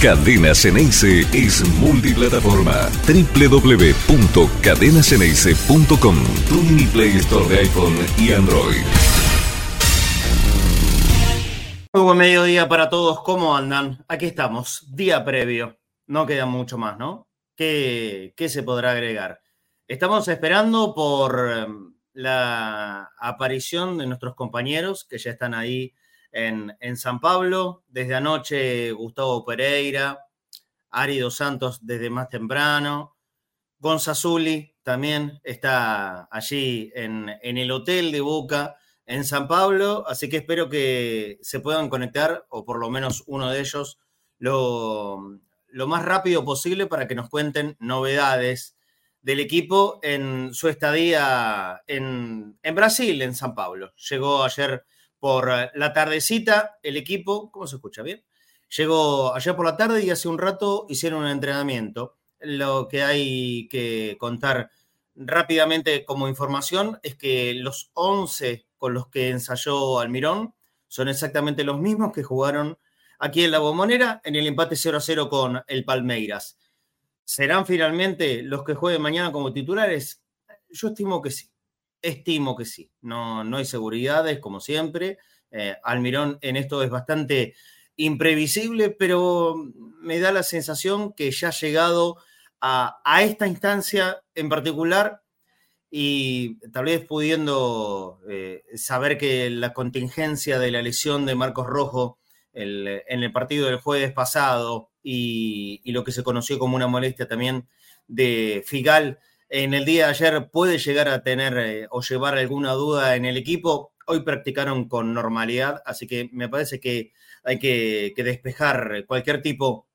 Cadena Ceneice es multiplataforma. www.cadenaceneice.com Tu mini Play Store de iPhone y Android. Buen mediodía para todos. ¿Cómo andan? Aquí estamos, día previo. No queda mucho más, ¿no? ¿Qué, qué se podrá agregar? Estamos esperando por em, la aparición de nuestros compañeros que ya están ahí en, San Pablo. Desde anoche Gustavo Pereira, Ari Dos Santos desde más temprano. Gonzazuli también está allí en, el hotel de Boca en San Pablo, así que espero que se puedan conectar, o por lo menos uno de ellos, lo, más rápido posible para que nos cuenten novedades del equipo en su estadía en, en Brasil, en San Pablo. Llegó ayer por eh, la tardecita, el equipo, ¿cómo se escucha? ¿Bien? Llegó ayer por la tarde y hace un rato hicieron un entrenamiento. Lo que hay que contar rápidamente como información es que los 11 con los que ensayó Almirón son exactamente los mismos que jugaron aquí en la Bombonera en el empate 0 a 0 con el Palmeiras. ¿Serán finalmente los que jueguen mañana como titulares? Yo estimo que sí. Estimo que sí. No, no hay seguridades, como siempre. Eh, Almirón en esto es bastante imprevisible, pero me da la sensación que ya ha llegado a, esta instancia en particular y tal vez pudiendo eh, saber que la contingencia de la lesión de Marcos Rojo en el partido del jueves pasado y, lo que se conoció como una molestia también de Figal en el día de ayer puede llegar a tener eh, o llevar alguna duda en el equipo. Hoy practicaron con normalidad, así que me parece que hay que, despejar cualquier tipo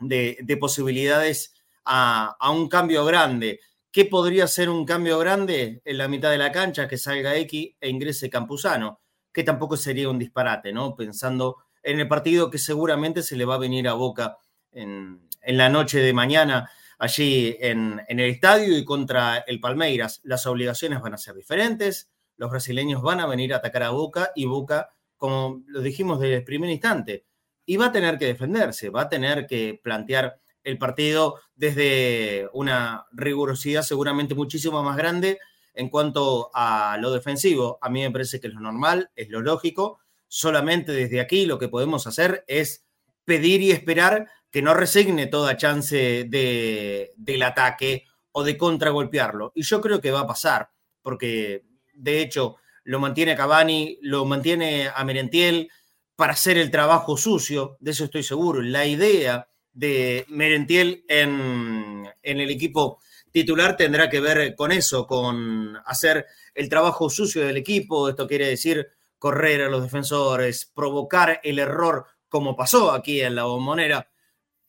de, posibilidades a, un cambio grande. ¿Qué podría ser un cambio grande en la mitad de la cancha? Que salga X e ingrese Campuzano, que tampoco sería un disparate, ¿no? Pensando en el partido que seguramente se le va a venir a boca en, en la noche de mañana allí en, el estadio y contra el Palmeiras. Las obligaciones van a ser diferentes, los brasileños van a venir a atacar a Boca y Boca, como lo dijimos desde el primer instante, y va a tener que defenderse, va a tener que plantear el partido desde una rigurosidad seguramente muchísimo más grande en cuanto a lo defensivo. A mí me parece que es lo normal, es lo lógico. Solamente desde aquí lo que podemos hacer es pedir y esperar que no resigne toda chance de, del ataque o de contragolpearlo. Y yo creo que va a pasar, porque de hecho lo mantiene Cavani, lo mantiene a Merentiel para hacer el trabajo sucio, de eso estoy seguro. La idea de Merentiel en, en el equipo titular tendrá que ver con eso, con hacer el trabajo sucio del equipo. Esto quiere decir correr a los defensores, provocar el error como pasó aquí en la bombonera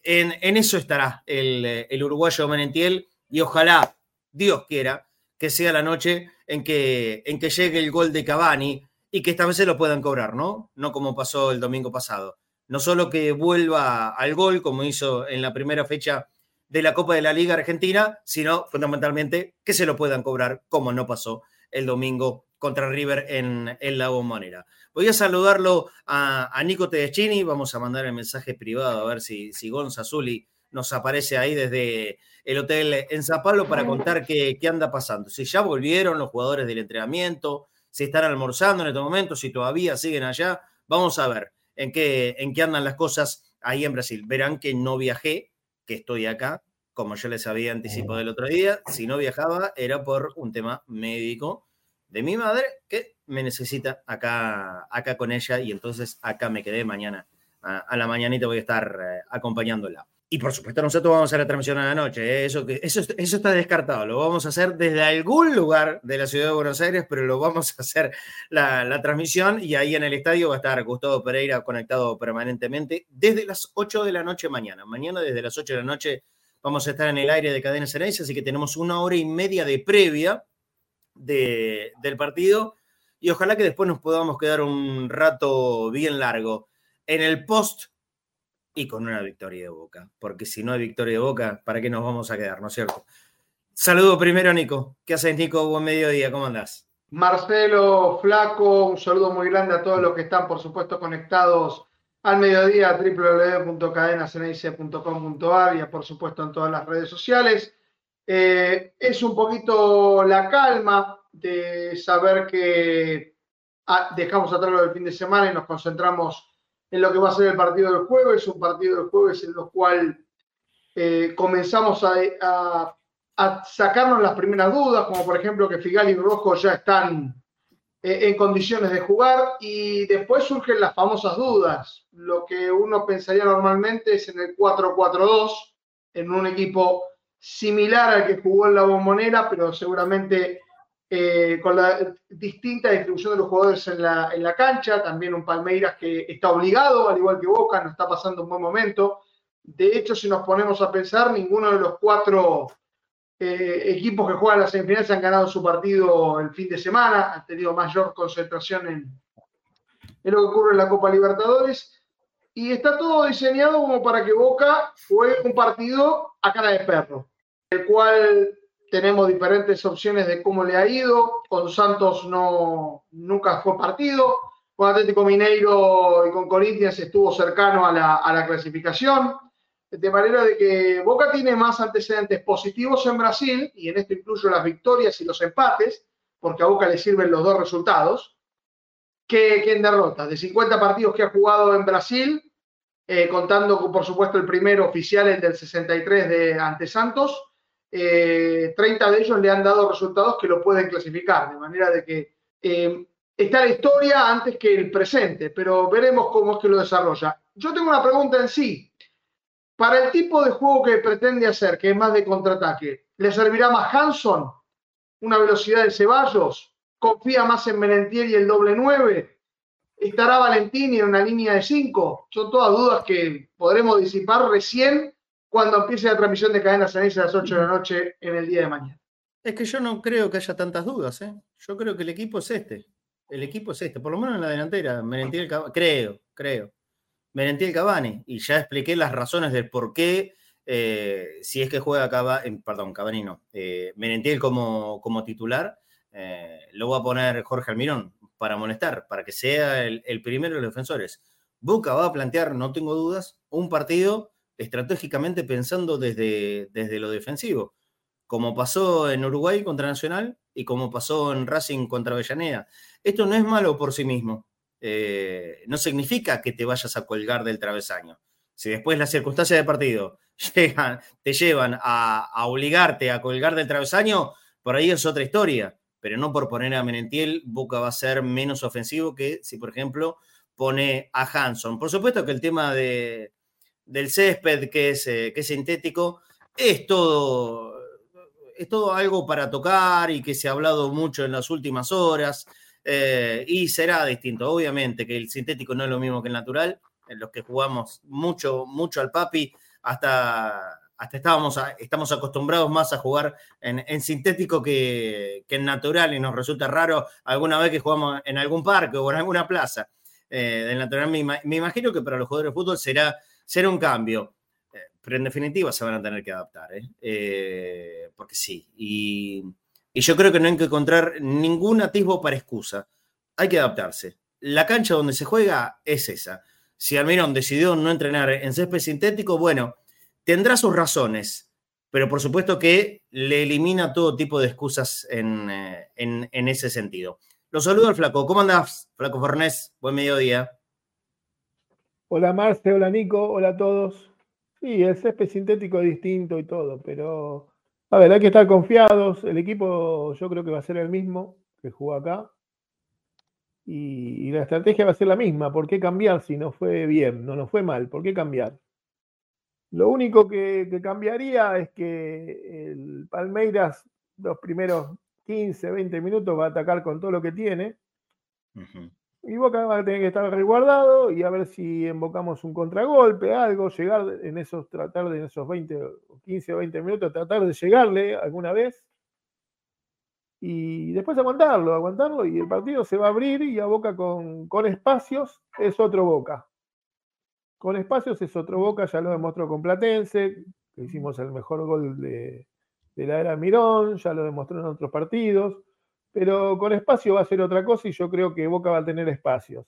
en, eso estará el, uruguayo Menentiel y ojalá, Dios quiera, que sea la noche en que, en que llegue el gol de Cavani y que esta vez se lo puedan cobrar, ¿no? No como pasó el domingo pasado. No solo que vuelva al gol, como hizo en la primera fecha de la Copa de la Liga Argentina, sino fundamentalmente que se lo puedan cobrar, como no pasó el domingo contra River en, en la bombonera. Voy a saludarlo a, Nico Tedeschini, vamos a mandar el mensaje privado a ver si, si Gonza Zuli nos aparece ahí desde el hotel en San Pablo para contar qué, qué anda pasando. Si ya volvieron los jugadores del entrenamiento, si están almorzando en este momento, si todavía siguen allá, vamos a ver en qué, en qué andan las cosas ahí en Brasil. Verán que no viajé, que estoy acá, como yo les había anticipado el otro día. Si no viajaba era por un tema médico de mi madre, que me necesita acá, acá con ella y entonces acá me quedé mañana. A, la mañanita voy a estar eh, acompañándola. Y por supuesto nosotros vamos a hacer la transmisión a la noche, ¿eh? eso, eso, eso está descartado, lo vamos a hacer desde algún lugar de la ciudad de Buenos Aires, pero lo vamos a hacer la, la transmisión y ahí en el estadio va a estar Gustavo Pereira conectado permanentemente desde las 8 de la noche mañana. Mañana desde las 8 de la noche vamos a estar en el aire de Cadena Ceneice, así que tenemos una hora y media de previa de, del partido y ojalá que después nos podamos quedar un rato bien largo en el post y con una victoria de Boca, porque si no hay victoria de Boca, ¿para qué nos vamos a quedar, no es cierto? Saludo primero, Nico. ¿Qué haces, Nico? Buen mediodía, ¿cómo andás? Marcelo, Flaco, un saludo muy grande a todos los que están, por supuesto, conectados al mediodía www.cadenasenaice.com.ar y por supuesto en todas las redes sociales. Eh, es un poquito la calma de saber que ah, dejamos atrás lo del fin de semana y nos concentramos en lo que va a ser el partido del jueves, un partido del jueves en el cual eh, comenzamos a, sacarnos las primeras dudas, como por ejemplo que Figal y Rojo ya están eh, en condiciones de jugar y después surgen las famosas dudas. Lo que uno pensaría normalmente es en el 4-4-2, en un equipo similar al que jugó en la bombonera, pero seguramente eh, con la distinta distribución de los jugadores en la, en la, cancha, también un Palmeiras que está obligado, al igual que Boca, no está pasando un buen momento. De hecho, si nos ponemos a pensar, ninguno de los cuatro eh, equipos que juegan las semifinales han ganado su partido el fin de semana, han tenido mayor concentración en, en lo que ocurre en la Copa Libertadores. Y está todo diseñado como para que Boca juegue un partido a cara de perro, el cual tenemos diferentes opciones de cómo le ha ido. Con Santos no, nunca fue partido. Con Atlético Mineiro y con Corinthians estuvo cercano a la, clasificación. De manera de que Boca tiene más antecedentes positivos en Brasil, y en esto incluyo las victorias y los empates, porque a Boca le sirven los dos resultados, que, en derrotas. De 50 partidos que ha jugado en Brasil, eh, contando con, por supuesto, el primero oficial, el del 63 de ante Santos, 30 eh, de ellos le han dado resultados que lo pueden clasificar, de manera de que eh, está la historia antes que el presente, pero veremos cómo es que lo desarrolla. Yo tengo una pregunta en sí. Para el tipo de juego que pretende hacer, que es más de contraataque, ¿le servirá más Hanson? ¿Una velocidad de Ceballos? confía más en Merentier y el doble 9. ¿Estará Valentini en una línea de 5? Son todas dudas que podremos disipar recién cuando empiece la transmisión de cadenas en a las 8 de la noche en el día de mañana. Es que yo no creo que haya tantas dudas. ¿eh? Yo creo que el equipo es este. El equipo es este, por lo menos en la delantera. Merentiel Cavani, creo, creo. Merentiel Cavani. Y ya expliqué las razones del por qué, eh, si es que juega Cavani, perdón, Cavani no, eh, Merentiel como, como titular eh, lo voy a poner Jorge Almirón para molestar, para que sea el, primero de los defensores. Boca va a plantear, no tengo dudas, un partido estratégicamente pensando desde, desde lo defensivo, como pasó en Uruguay contra Nacional y como pasó en Racing contra Avellaneda. Esto no es malo por sí mismo. Eh, no significa que te vayas a colgar del travesaño. Si después las circunstancias del partido te llevan a, a obligarte a colgar del travesaño, por ahí es otra historia pero no por poner a Menentiel, Boca va a ser menos ofensivo que si, por ejemplo, pone a Hanson. Por supuesto que el tema de, del césped, que es, eh, que es sintético, es todo, es todo algo para tocar y que se ha hablado mucho en las últimas horas. Eh, y será distinto, obviamente, que el sintético no es lo mismo que el natural. En los que jugamos mucho, mucho al papi, hasta hasta estábamos estamos acostumbrados más a jugar en, sintético que, en natural y nos resulta raro alguna vez que jugamos en algún parque o en alguna plaza. Eh, del natural me, imagino que para los jugadores de fútbol será, será un cambio, eh, pero en definitiva se van a tener que adaptar, ¿eh? porque sí. Y, yo creo que no hay que encontrar ningún atisbo para excusa. Hay que adaptarse. La cancha donde se juega es esa. Si Almirón decidió no entrenar en césped sintético, bueno, tendrá sus razones, pero por supuesto que le elimina todo tipo de excusas en, eh, ese sentido. Lo saludo al Flaco. ¿Cómo andás, Flaco Fornés? Buen mediodía. Hola Marce, hola Nico, hola a todos. Sí, el césped sintético es distinto y todo, pero a ver, hay que estar confiados. El equipo yo creo que va a ser el mismo que jugó acá. Y, la estrategia va a ser la misma. ¿Por qué cambiar si no fue bien? No nos fue mal. ¿Por qué cambiar? Lo único que, cambiaría es que el Palmeiras los primeros 15, 20 minutos va a atacar con todo lo que tiene. Y Boca va a tener que estar resguardado y a ver si invocamos un contragolpe, algo, llegar en esos, tratar de en esos 20, 15 o 20 minutos, tratar de llegarle alguna vez. Y después aguantarlo, aguantarlo y el partido se va a abrir y a Boca con, con espacios es otro Boca. Con espacios es otro Boca, ya lo demostró con Platense, que hicimos el mejor gol de, la era Mirón, ya lo demostró en otros partidos, pero con espacio va a ser otra cosa y yo creo que Boca va a tener espacios.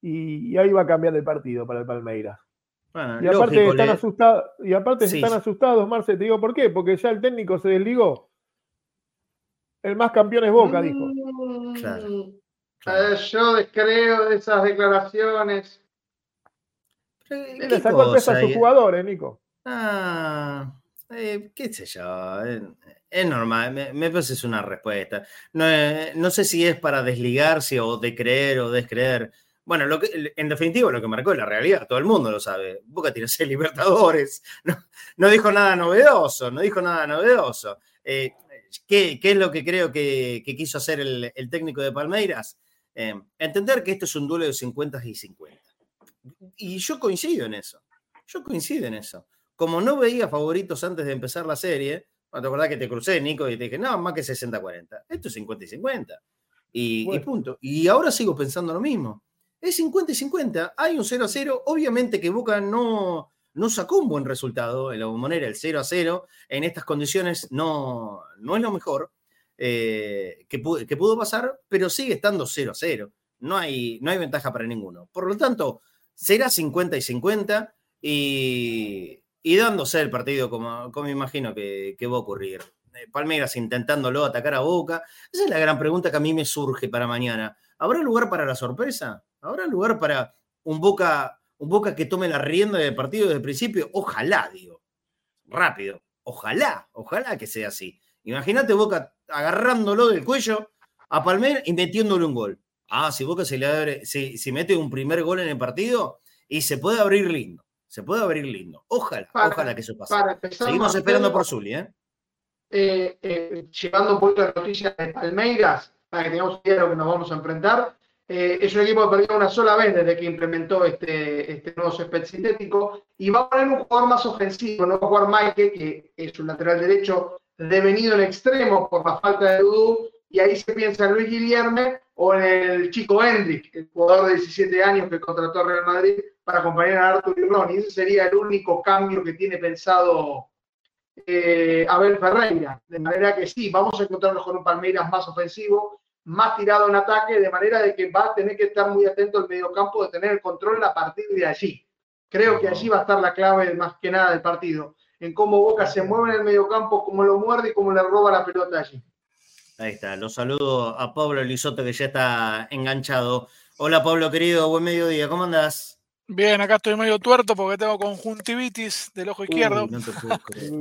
y, ahí va a cambiar el partido para el Palmeiras. Bueno, y aparte lógico, están le- asustados, y aparte Sí, están asustados, Marce, te digo por qué, porque ya el técnico se desligó. El más campeón es Boca, dijo. Mm, Claro, claro. eh, yo descreo de esas declaraciones. Pero, Y ¿qué le sacó el peso a sus jugadores, Nico. Ah, eh, qué sé yo, eh, es normal, me, me parece es una respuesta. No, eh, no sé si es para desligarse o de creer o descreer. Bueno, lo que, en definitiva lo que marcó es la realidad, todo el mundo lo sabe. Boca tiene seis Libertadores, no, no dijo nada novedoso, no dijo nada novedoso. Eh, ¿qué, qué es lo que creo que, quiso hacer el, técnico de Palmeiras? Eh, entender que esto es un duelo de 50 y 50. Y yo coincido en eso. Yo coincido en eso. Como no veía favoritos antes de empezar la serie, te acordás que te crucé, Nico, y te dije, no, más que 60-40. Esto es 50 y 50. Y, y Bueno. punto. Y ahora sigo pensando lo mismo. Es 50 y 50. Hay un 0 a 0. Obviamente que Boca no, no sacó un buen resultado en la bombonera, el 0 a 0. En estas condiciones no, no es lo mejor eh, que, pudo, que pudo pasar, pero sigue estando 0 a 0. No hay, no hay ventaja para ninguno. Por lo tanto, será 50 y 50 y, y dándose el partido como, como imagino que, va a ocurrir. Eh, Palmeiras intentándolo atacar a Boca. Esa es la gran pregunta que a mí me surge para mañana. ¿Habrá lugar para la sorpresa? ¿Habrá lugar para un Boca, un Boca que tome la rienda del partido desde el principio? Ojalá, digo. Rápido. Ojalá, ojalá que sea así. Imagínate Boca agarrándolo del cuello a Palmeiras y metiéndole un gol. Ah, si Boca se le abre, si, si mete un primer gol en el partido y se puede abrir lindo. Se puede abrir lindo. Ojalá, Para- ojalá que eso pase. Seguimos esperando por Zuli, ¿eh? eh, eh, llevando un poquito de noticias de Palmeiras, para que tengamos idea de lo que nos vamos a enfrentar. Eh, es un equipo que perdió una sola vez desde que implementó este, este nuevo césped sintético y va a poner un jugador más ofensivo, no va a jugar Maike, que es un lateral derecho devenido en extremo por la falta de Dudú, y ahí se piensa en Luis Guillerme o en el chico Hendrik, el jugador de 17 años que contrató a Real Madrid para acompañar a Arthur y Ron, y ese sería el único cambio que tiene pensado eh, Abel Ferreira. De manera que sí, vamos a encontrarnos con un Palmeiras más ofensivo, más tirado en ataque, de manera de que va a tener que estar muy atento al mediocampo de tener el control a partir de allí. Creo que allí va a estar la clave más que nada del partido, en cómo Boca se mueve en el mediocampo, cómo lo muerde y cómo le roba la pelota allí. Ahí está. Los saludo a Pablo Lisoto que ya está enganchado. Hola Pablo querido, buen mediodía, ¿cómo andás? Bien, acá estoy medio tuerto porque tengo conjuntivitis del ojo izquierdo. Uy, no te puedo creer.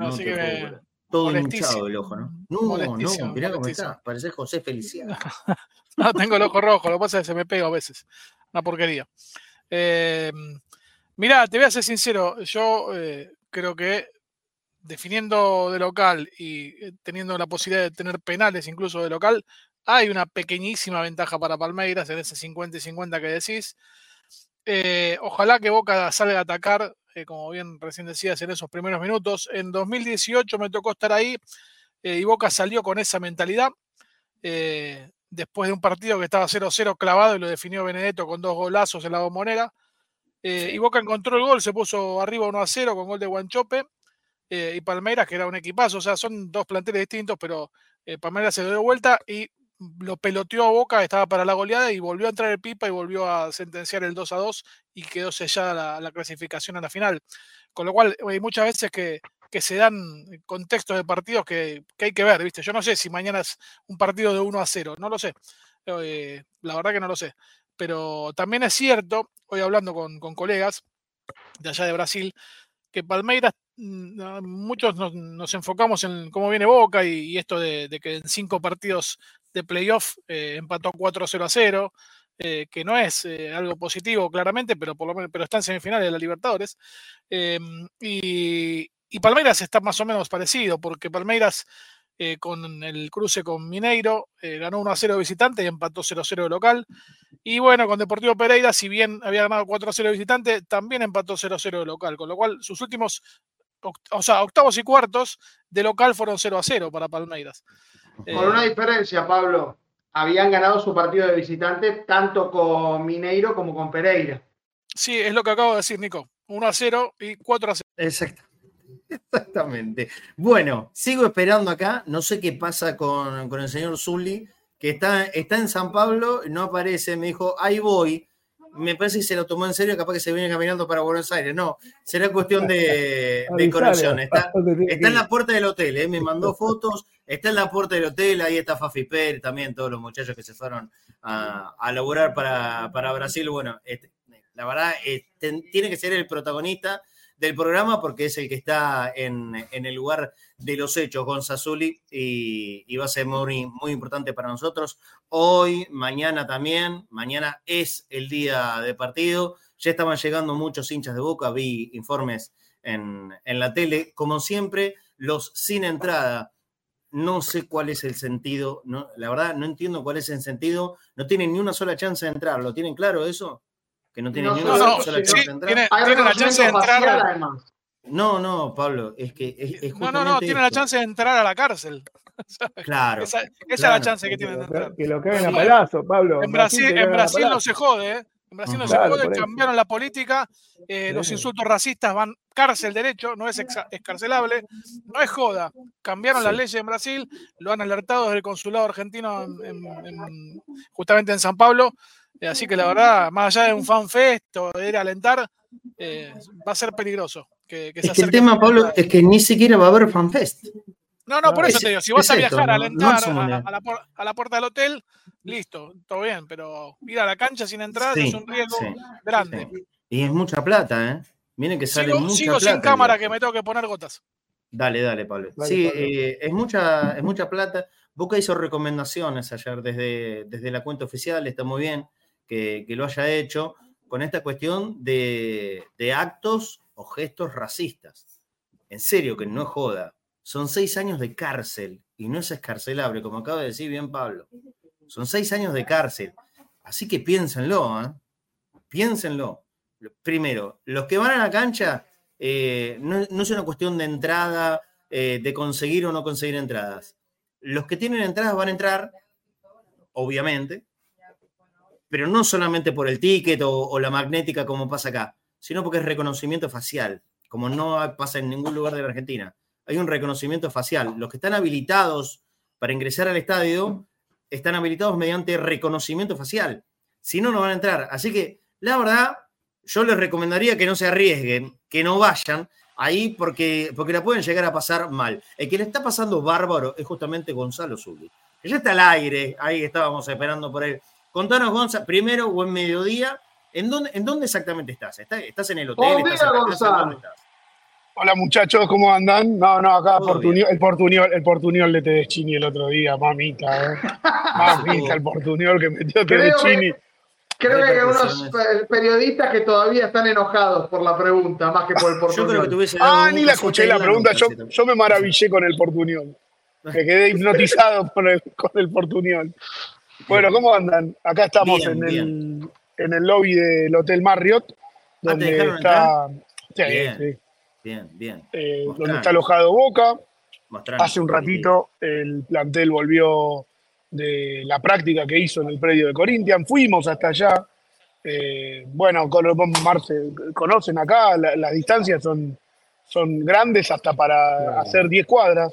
Así te que puedo me- creer. Todo hinchado el ojo, ¿no? No, Molestísimo, no, mirá cómo está. Parece José Feliciano. No, tengo el ojo rojo, lo que pasa es que se me pega a veces. Una porquería. Eh, mirá, te voy a ser sincero, yo eh, creo que definiendo de local y eh, teniendo la posibilidad de tener penales incluso de local, hay una pequeñísima ventaja para Palmeiras en ese 50 y 50 que decís. Eh, ojalá que Boca salga a atacar, eh, como bien recién decías, en esos primeros minutos. En 2018 me tocó estar ahí eh, y Boca salió con esa mentalidad. después de un partido que estaba 0-0 clavado y lo definió Benedetto con dos golazos en la bombonera. Y Boca encontró el gol, se puso arriba 1-0 con gol de Guanchope. y Palmeiras, que era un equipazo, o sea, son dos planteles distintos, pero Palmeiras se dio vuelta y lo peloteó a Boca, estaba para la goleada y volvió a entrar el Pipa y volvió a sentenciar el 2 a 2 y quedó sellada la, la clasificación a la final. Con lo cual, hay muchas veces que, que se dan contextos de partidos que, que hay que ver, ¿viste? Yo no sé si mañana es un partido de 1 a 0, no lo sé. Eh, la verdad que no lo sé. Pero también es cierto, hoy hablando con, con colegas de allá de Brasil, que Palmeiras, mm, muchos nos, nos enfocamos en cómo viene Boca y, esto de que en cinco partidos de playoff eh, empató 4-0 a 0, eh, que no es eh, algo positivo claramente, pero por lo menos pero está en semifinales de la Libertadores. Eh, y, y Palmeiras está más o menos parecido, porque Palmeiras con el cruce con Mineiro ganó 1 a 0 de visitante y empató 0 a 0 de local. Y bueno, con Deportivo Pereira, si bien había ganado 4 a 0 de visitante, también empató 0 a 0 de local, con lo cual sus últimos, o sea, octavos y cuartos de local fueron 0 a 0 para Palmeiras. Con una Eh, diferencia, Pablo. Habían ganado su partido de visitante tanto con Mineiro como con Pereira. sí, es lo que acabo de decir, Nico. 1 a 0 y 4 a 0. Exacto. Exactamente. Bueno, sigo esperando acá. No sé qué pasa con, con el señor Zulli, que está, está en San Pablo, no aparece. Me dijo, ahí voy. me parece que se lo tomó en serio, capaz que se viene caminando para Buenos Aires. No, será cuestión de, de. Está, ¿a dónde tiene está que en la puerta del hotel, ¿eh? me mandó fotos, está en la puerta del hotel, ahí está Fafi Pérez, también todos los muchachos que se fueron a, a laburar para, para Brasil. Bueno, este, la verdad, este, tiene que ser el protagonista del programa porque es el que está en, en el lugar de los hechos, Gonzazuli, y, y va a ser muy, muy importante para nosotros. Hoy, mañana también, mañana es el día de partido. Ya estaban llegando muchos hinchas de boca, vi informes en, en la tele. Como siempre, los sin entrada. No sé cuál es el sentido, no, la verdad no entiendo cuál es el sentido. No tienen ni una sola chance de entrar. ¿Lo tienen claro eso? Que no tienen No ni una No, no, sola chance de entrar. tiene, Hay tiene la chance de entrar. además. No, no, Pablo, es que es, es No, no, no, tiene la chance de entrar a la cárcel. Claro. Esa, esa es la chance que Que tienen de lo, entrar. que lo caguen a palazo, Pablo. En Brasil, en Brasil no se jode, ¿eh? En Brasil no se eso. cambiaron la política, eh, los insultos racistas van cárcel derecho, no es escarcelable, no es joda. Cambiaron las leyes en Brasil, lo han alertado desde el consulado argentino en- en- en- justamente en San Pablo. eh, así que la verdad, más allá de un fanfest o de ir a alentar, eh, va a ser peligroso. Que, que se que el tema, Pablo, es que ni siquiera va a haber fanfest. No, no, por Claro. eso Es- te digo, si vas a esto, viajar a ¿no? alentar Máximo a, a la, por- a la puerta del hotel, listo, todo bien, pero ir a la cancha sin entrada Sí, es un riesgo sí, grande. sí. Y es mucha plata, ¿eh? Miren que sale Sigo, mucha sigo plata. sin cámara que me tengo que poner gotas. Dale, dale, Pablo. Dale, sí, Pablo. eh, es, mucha, es mucha plata. Boca hizo recomendaciones ayer desde, desde la cuenta oficial, está muy bien que, que lo haya hecho, con esta cuestión de, de actos o gestos racistas. En serio, que no es joda. Son seis años de cárcel y no es escarcelable, como acaba de decir bien Pablo. Son seis años de cárcel. Así que piénsenlo, ¿eh? Piénsenlo. Primero, los que van a la cancha, eh, no, es una cuestión de entrada, eh, de conseguir o no conseguir entradas. Los que tienen entradas van a entrar, obviamente, pero no solamente por el ticket o, o la magnética como pasa acá, sino porque es reconocimiento facial, como no pasa en ningún lugar de la Argentina. Hay un reconocimiento facial. Los que están habilitados para ingresar al estadio están habilitados mediante reconocimiento facial. Si no, no van a entrar. Así que, la verdad, yo les recomendaría que no se arriesguen, que no vayan ahí porque, porque la pueden llegar a pasar mal. El que le está pasando bárbaro es justamente Gonzalo Zuli. Que ya está al aire, ahí estábamos esperando por él. Contanos, Gonza, primero o en mediodía, ¿en dónde, en dónde exactamente estás? ¿Estás, estás en el hotel? Buen ¿Estás en la casa? Gonzalo. ¿Dónde estás? Hola muchachos, ¿cómo andan? No, no, acá Portuñol, el Portuñol, el Portuñol de Tedeschini el otro día, mamita, ¿eh? Mamita, el Portuñol que metió Tedeschini. Creo que hay unos pe- periodistas que todavía están enojados por la pregunta, más que por el Yo creo que Ah, ni la escuché la pregunta, un yo, me maravillé con el Portuñol. Me quedé hipnotizado con el, con el Portuñol. Bueno, ¿cómo andan? Acá estamos Bien, en, el, en el lobby del Hotel Marriott, Ah, ¿te donde está, sí, Bien. sí, Bien, bien. eh, donde está alojado Boca. Hace un ratito el plantel volvió de la práctica que hizo en el predio de Corinthians. Fuimos hasta allá. Eh, bueno, Marce, conocen acá, la- las distancias son, son grandes hasta para Claro. hacer 10 cuadras,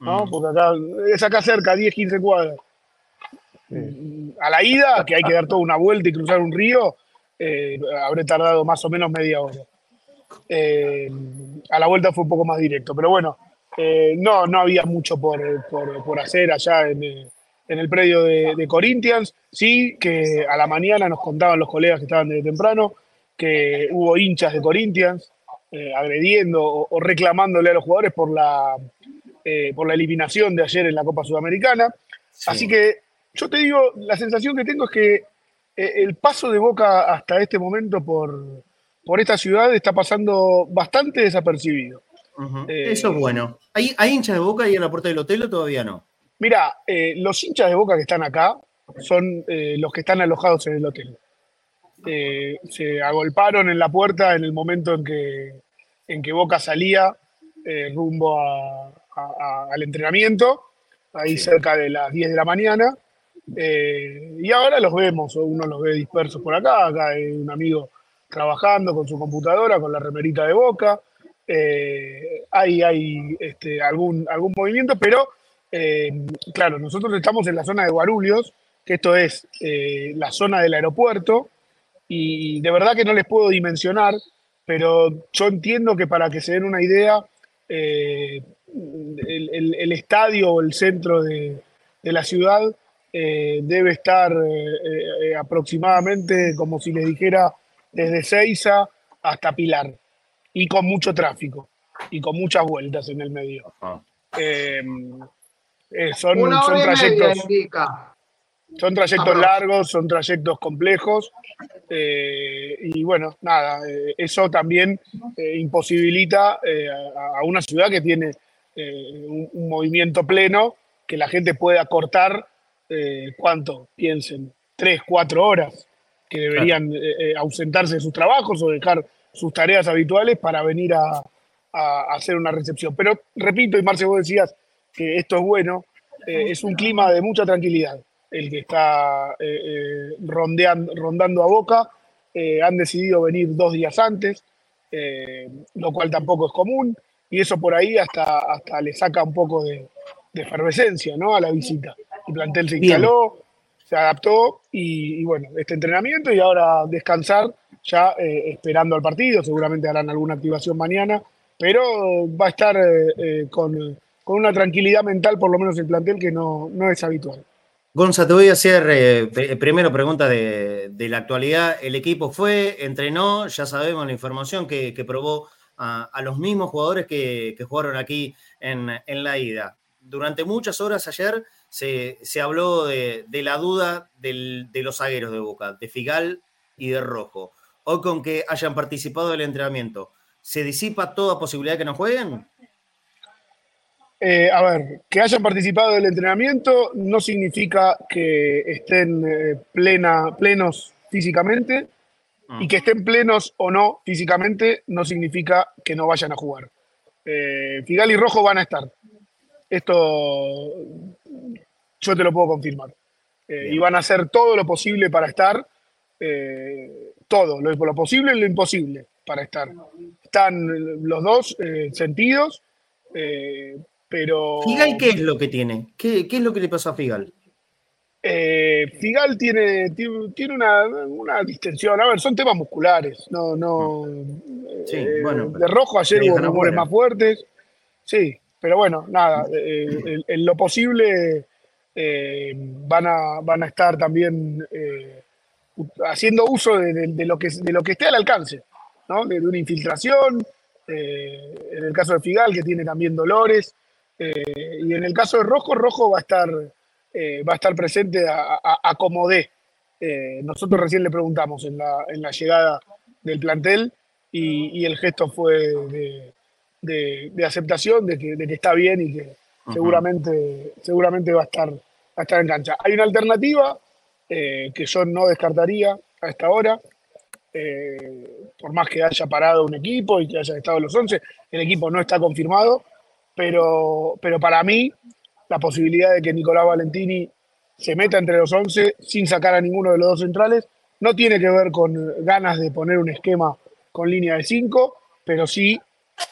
¿no? Mm. Porque acá es acá cerca, 10, 15 cuadras. Sí. A la ida, que hay que dar toda una vuelta y cruzar un río, eh, habré tardado más o menos media hora. Eh, a la vuelta fue un poco más directo, pero bueno, eh, no, no había mucho por, por- por hacer allá en, eh, en el predio de, de Corinthians. Sí, que a la mañana nos contaban los colegas que estaban desde temprano que hubo hinchas de Corinthians eh, agrediendo o, o reclamándole a los jugadores por la, eh, por la eliminación de ayer en la Copa Sudamericana. Sí. Así que yo te digo, la sensación que tengo es que eh, el paso de Boca hasta este momento por, por esta ciudad está pasando bastante desapercibido. Eh, Eso es bueno. ¿Hay, ¿Hay hinchas de boca ahí en la puerta del hotel o todavía no? Mira, eh, los hinchas de Boca que están acá son eh, los que están alojados en el hotel. Se agolparon en la puerta en el momento en que, en que Boca salía rumbo a- a- a- al entrenamiento, ahí Sí. cerca de las 10 de la mañana. Y ahora los vemos, o uno los ve dispersos por acá, acá hay un amigo trabajando con su computadora, con la remerita de Boca. Eh, hay este, algún, algún movimiento, pero eh, claro, nosotros estamos en la zona de Guarulhos, que esto es eh, la zona del aeropuerto, y de verdad que no les puedo dimensionar, pero yo entiendo que para que se den una idea, el, estadio o el centro de, la ciudad debe estar aproximadamente, como si les dijera, desde Ceiza hasta Pilar, y con mucho tráfico, y con muchas vueltas en el medio. son, son trayectos. Son trayectos largos, son trayectos complejos eh, y bueno, nada, eh, eso también eh, imposibilita a, una ciudad que tiene un, movimiento pleno que la gente pueda cortar, ¿cuánto? Piensen, tres, cuatro horas que deberían ausentarse de sus trabajos o dejar sus tareas habituales para venir a, a hacer una recepción. Pero repito, y Marce, vos decías que esto es bueno, es un clima de mucha tranquilidad el que está eh, eh, rondeando, rondando a Boca. Eh, han decidido venir dos días antes, lo cual tampoco es común, y eso por ahí hasta, hasta le saca un poco de, efervescencia ¿no? a la visita. El plantel se instaló, se adaptó y, bueno, este entrenamiento y ahora descansar ya esperando al partido, seguramente harán alguna activación mañana, pero va a estar con, con, una tranquilidad mental, por lo menos el plantel, que no, no es habitual. Gonza, te voy a hacer eh, primero pregunta de, la actualidad. El equipo fue, entrenó, ya sabemos la información que, probó a, los mismos jugadores que, jugaron aquí en, la ida. Durante muchas horas ayer se, habló de, la duda de los zagueros de Boca, de Figal y de Rojo. Hoy con que hayan participado del entrenamiento, ¿se disipa toda posibilidad de que no jueguen? Eh, a ver, que hayan participado del entrenamiento no significa que estén eh, plena, plenos físicamente ah. y que estén plenos o no físicamente no significa que no vayan a jugar. Eh, Figal y Rojo van a estar. Esto yo te lo puedo confirmar. y van a hacer todo lo posible para estar, todo, lo, lo, posible y lo imposible para estar. Están los dos sentidos. Pero... ¿Figal qué es lo que tiene? ¿Qué, es lo que le pasó a Figal? Eh, Figal tiene, tiene, una, distensión. A ver, son temas musculares. No, no. Sí, eh, bueno, de rojo ayer hubo rumores más fuertes. Sí, pero bueno, nada. Eh, en, lo posible van, a, van a estar también haciendo uso de, lo que, de lo que esté al alcance, ¿no? de, una infiltración. en el caso de Figal, que tiene también dolores. Eh, y en el caso de Rojo, Rojo va a estar, eh, va a estar presente a, como dé. Eh, nosotros recién le preguntamos en la, llegada del plantel y, el gesto fue de, aceptación, de que, está bien y que seguramente, seguramente va, a estar, va a estar en cancha. Hay una alternativa que yo no descartaría a esta hora. por más que haya parado un equipo y que haya estado los 11, el equipo no está confirmado pero, pero para mí la posibilidad de que Nicolás Valentini se meta entre los 11 sin sacar a ninguno de los dos centrales no tiene que ver con ganas de poner un esquema con línea de 5, pero sí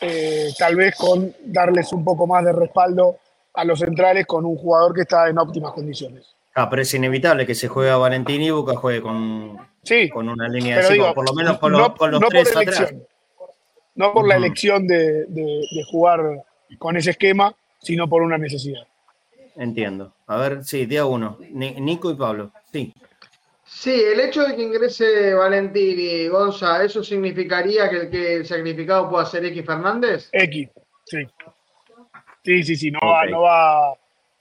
eh, tal vez con darles un poco más de respaldo a los centrales con un jugador que está en óptimas condiciones. Ah, pero es inevitable que se juegue a Valentini y Boca juegue con, con una línea de 5, por lo menos con los, con los tres atrás. No por la elección de, de jugar con ese esquema, sino por una necesidad. Entiendo. A ver, sí, día uno. Nico y Pablo, sí. Sí, el hecho de que ingrese Valentín y Gonza, ¿eso significaría que el, que el sacrificado pueda ser X Fernández? X, sí. Sí, sí, sí, no, va, no, va,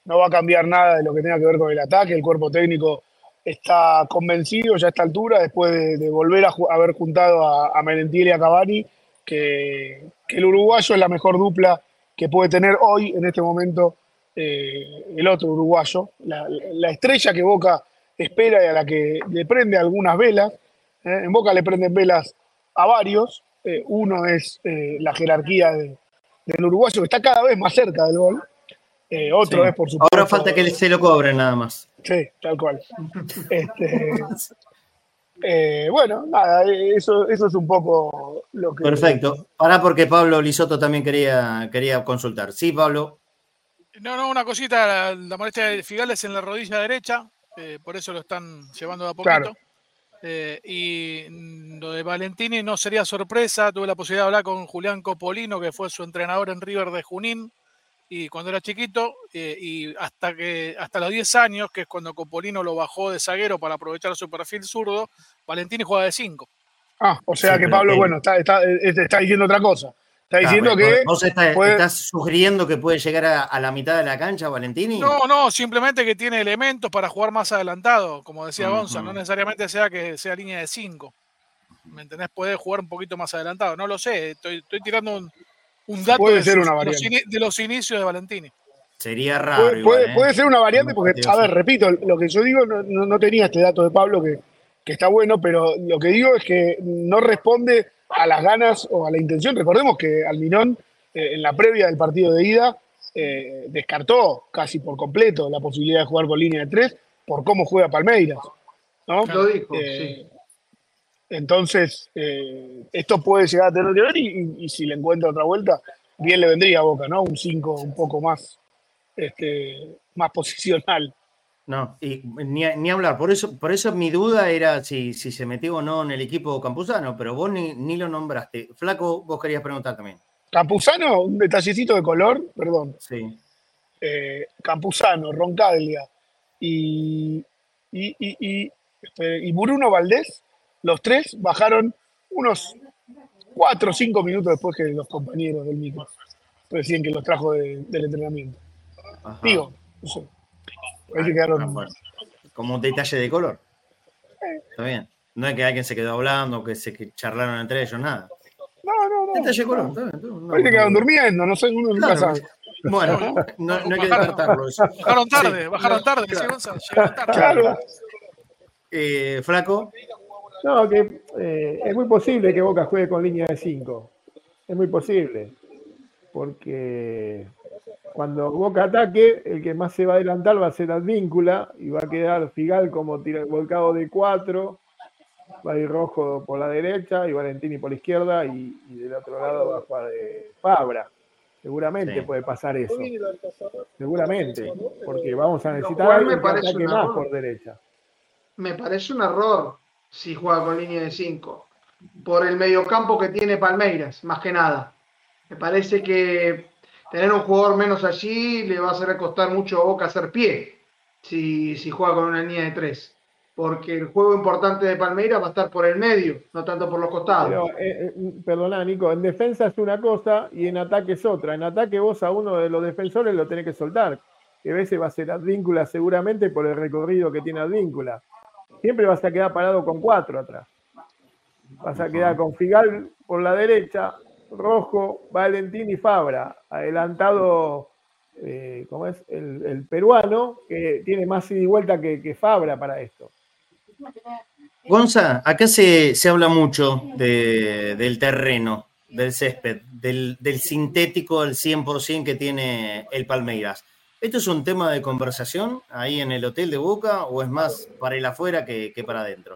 no va a cambiar nada de lo que tenga que ver con el ataque. El cuerpo técnico está convencido ya a esta altura, después de, volver a haber juntado a, a y a Cavani, que, que el uruguayo es la mejor dupla que puede tener hoy, en este momento, eh, el otro uruguayo, la, estrella que Boca espera y a la que le prende algunas velas. ¿eh? en Boca le prenden velas a varios. Eh, uno es la jerarquía del uruguayo, que está cada vez más cerca del gol. otro es, por supuesto. Ahora falta que se lo cobren nada más. Sí, tal cual. Este, eh, bueno, nada, eso, eso es un poco lo que. Perfecto. Ahora porque Pablo Lisoto también quería, quería consultar. Sí, Pablo. No, no, una cosita, la, molestia de Figales en la rodilla derecha, eh, por eso lo están llevando de a poquito. Eh, y lo de Valentini no sería sorpresa. Tuve la posibilidad de hablar con Julián Copolino, que fue su entrenador en River de Junín, y cuando era chiquito, eh, y hasta que hasta los 10 años, que es cuando Copolino lo bajó de zaguero para aprovechar su perfil zurdo, Valentini juega de 5. Ah, o sea Sí, que Pablo, bueno, está, está, eh, está diciendo otra cosa. Está diciendo bueno, que ¿Vos estás, puede- estás sugiriendo que puede llegar a, a la mitad de la cancha, Valentini? No, no, simplemente que tiene elementos para jugar más adelantado, como decía Gonza, Ujú. no necesariamente sea que sea línea de 5. ¿Me entendés? Puede jugar un poquito más adelantado. No lo sé, estoy, estoy tirando un, un dato Puede de, ser una los, variante. ini- de los inicios de Valentini. Sería raro. puede, igual, puede- ¿eh? puede ser una variante porque, a ver, repito, lo que yo digo no, no- no tenía este dato de Pablo que, que está bueno, pero lo que digo es que no responde a las ganas o a la intención. Recordemos que Almirón, eh, en la previa del partido de ida, eh, descartó casi por completo la posibilidad de jugar con línea de tres por cómo juega Palmeiras. ¿no? Lo dijo, Eh, sí. Entonces, esto puede llegar a tener que ver y, y- y si le encuentra otra vuelta, bien le vendría a Boca, ¿no? Un 5 un poco más, este, más posicional. No, y ni, ni hablar. Por eso, por eso mi duda era si, si se metió o no en el equipo campusano, pero vos ni, ni lo nombraste. Flaco, vos querías preguntar también. Campuzano, un detallecito de color, perdón. Sí. eh, Campuzano, Roncaglia y, y, y, y, este, y Bruno Valdés, los tres bajaron unos 4 o 5 minutos después que los compañeros del micro. Recién que los trajo de- del entrenamiento. Ajá. Digo, no sé. Ahí se quedaron. bueno. Como un detalle de color. Está bien. No es que alguien se quedó hablando, que se que charlaron entre ellos, nada. No, no, no. Detalle de color, está bien. no, quedaron no. durmiendo, no sé, uno nunca Claro. sabe. Bueno, no, no hay que Bajaron- descartarlo eso. Bajaron tarde, Sí. bajaron tarde, Claro. Llegaron tarde. Claro. Eh, Flaco, No, que eh, es muy posible que Boca juegue con línea de 5. Es muy posible. Porque cuando Boca ataque, el que más se va a adelantar va a ser Advíncula y va a quedar Figal como tira, volcado de 4. Va a ir Rojo por la derecha y Valentini por la izquierda y, y del otro lado va a jugar de Fabra. Seguramente Sí. puede pasar eso. Seguramente. Porque vamos a necesitar cual a alguien me que parece ataque un más error. por derecha. Me parece un error si juega con línea de 5. Por el mediocampo que tiene Palmeiras, más que nada. Me parece que tener un jugador menos allí le va a hacer costar mucho a Boca hacer pie si, si juega con una línea de 3. Porque el juego importante de Palmeiras va a estar por el medio, no tanto por los costados. Pero, eh, eh, perdona, Nico, en defensa es una cosa y en ataque es otra. En ataque vos a uno de los defensores lo tenés que soltar. Que a veces va a ser Advíncula seguramente por el recorrido que tiene Advíncula. Siempre vas a quedar parado con cuatro atrás. Vas a quedar con Figal por la derecha, Rojo, Valentín y Fabra. Adelantado, eh, ¿cómo es? El, peruano, que tiene más ida y vuelta que, que Fabra para esto. Gonza, acá se, se habla mucho de- del terreno, del césped, del, del sintético al 100% que tiene el Palmeiras. ¿Esto es un tema de conversación ahí en el hotel de Boca o es más para el afuera que, que para adentro?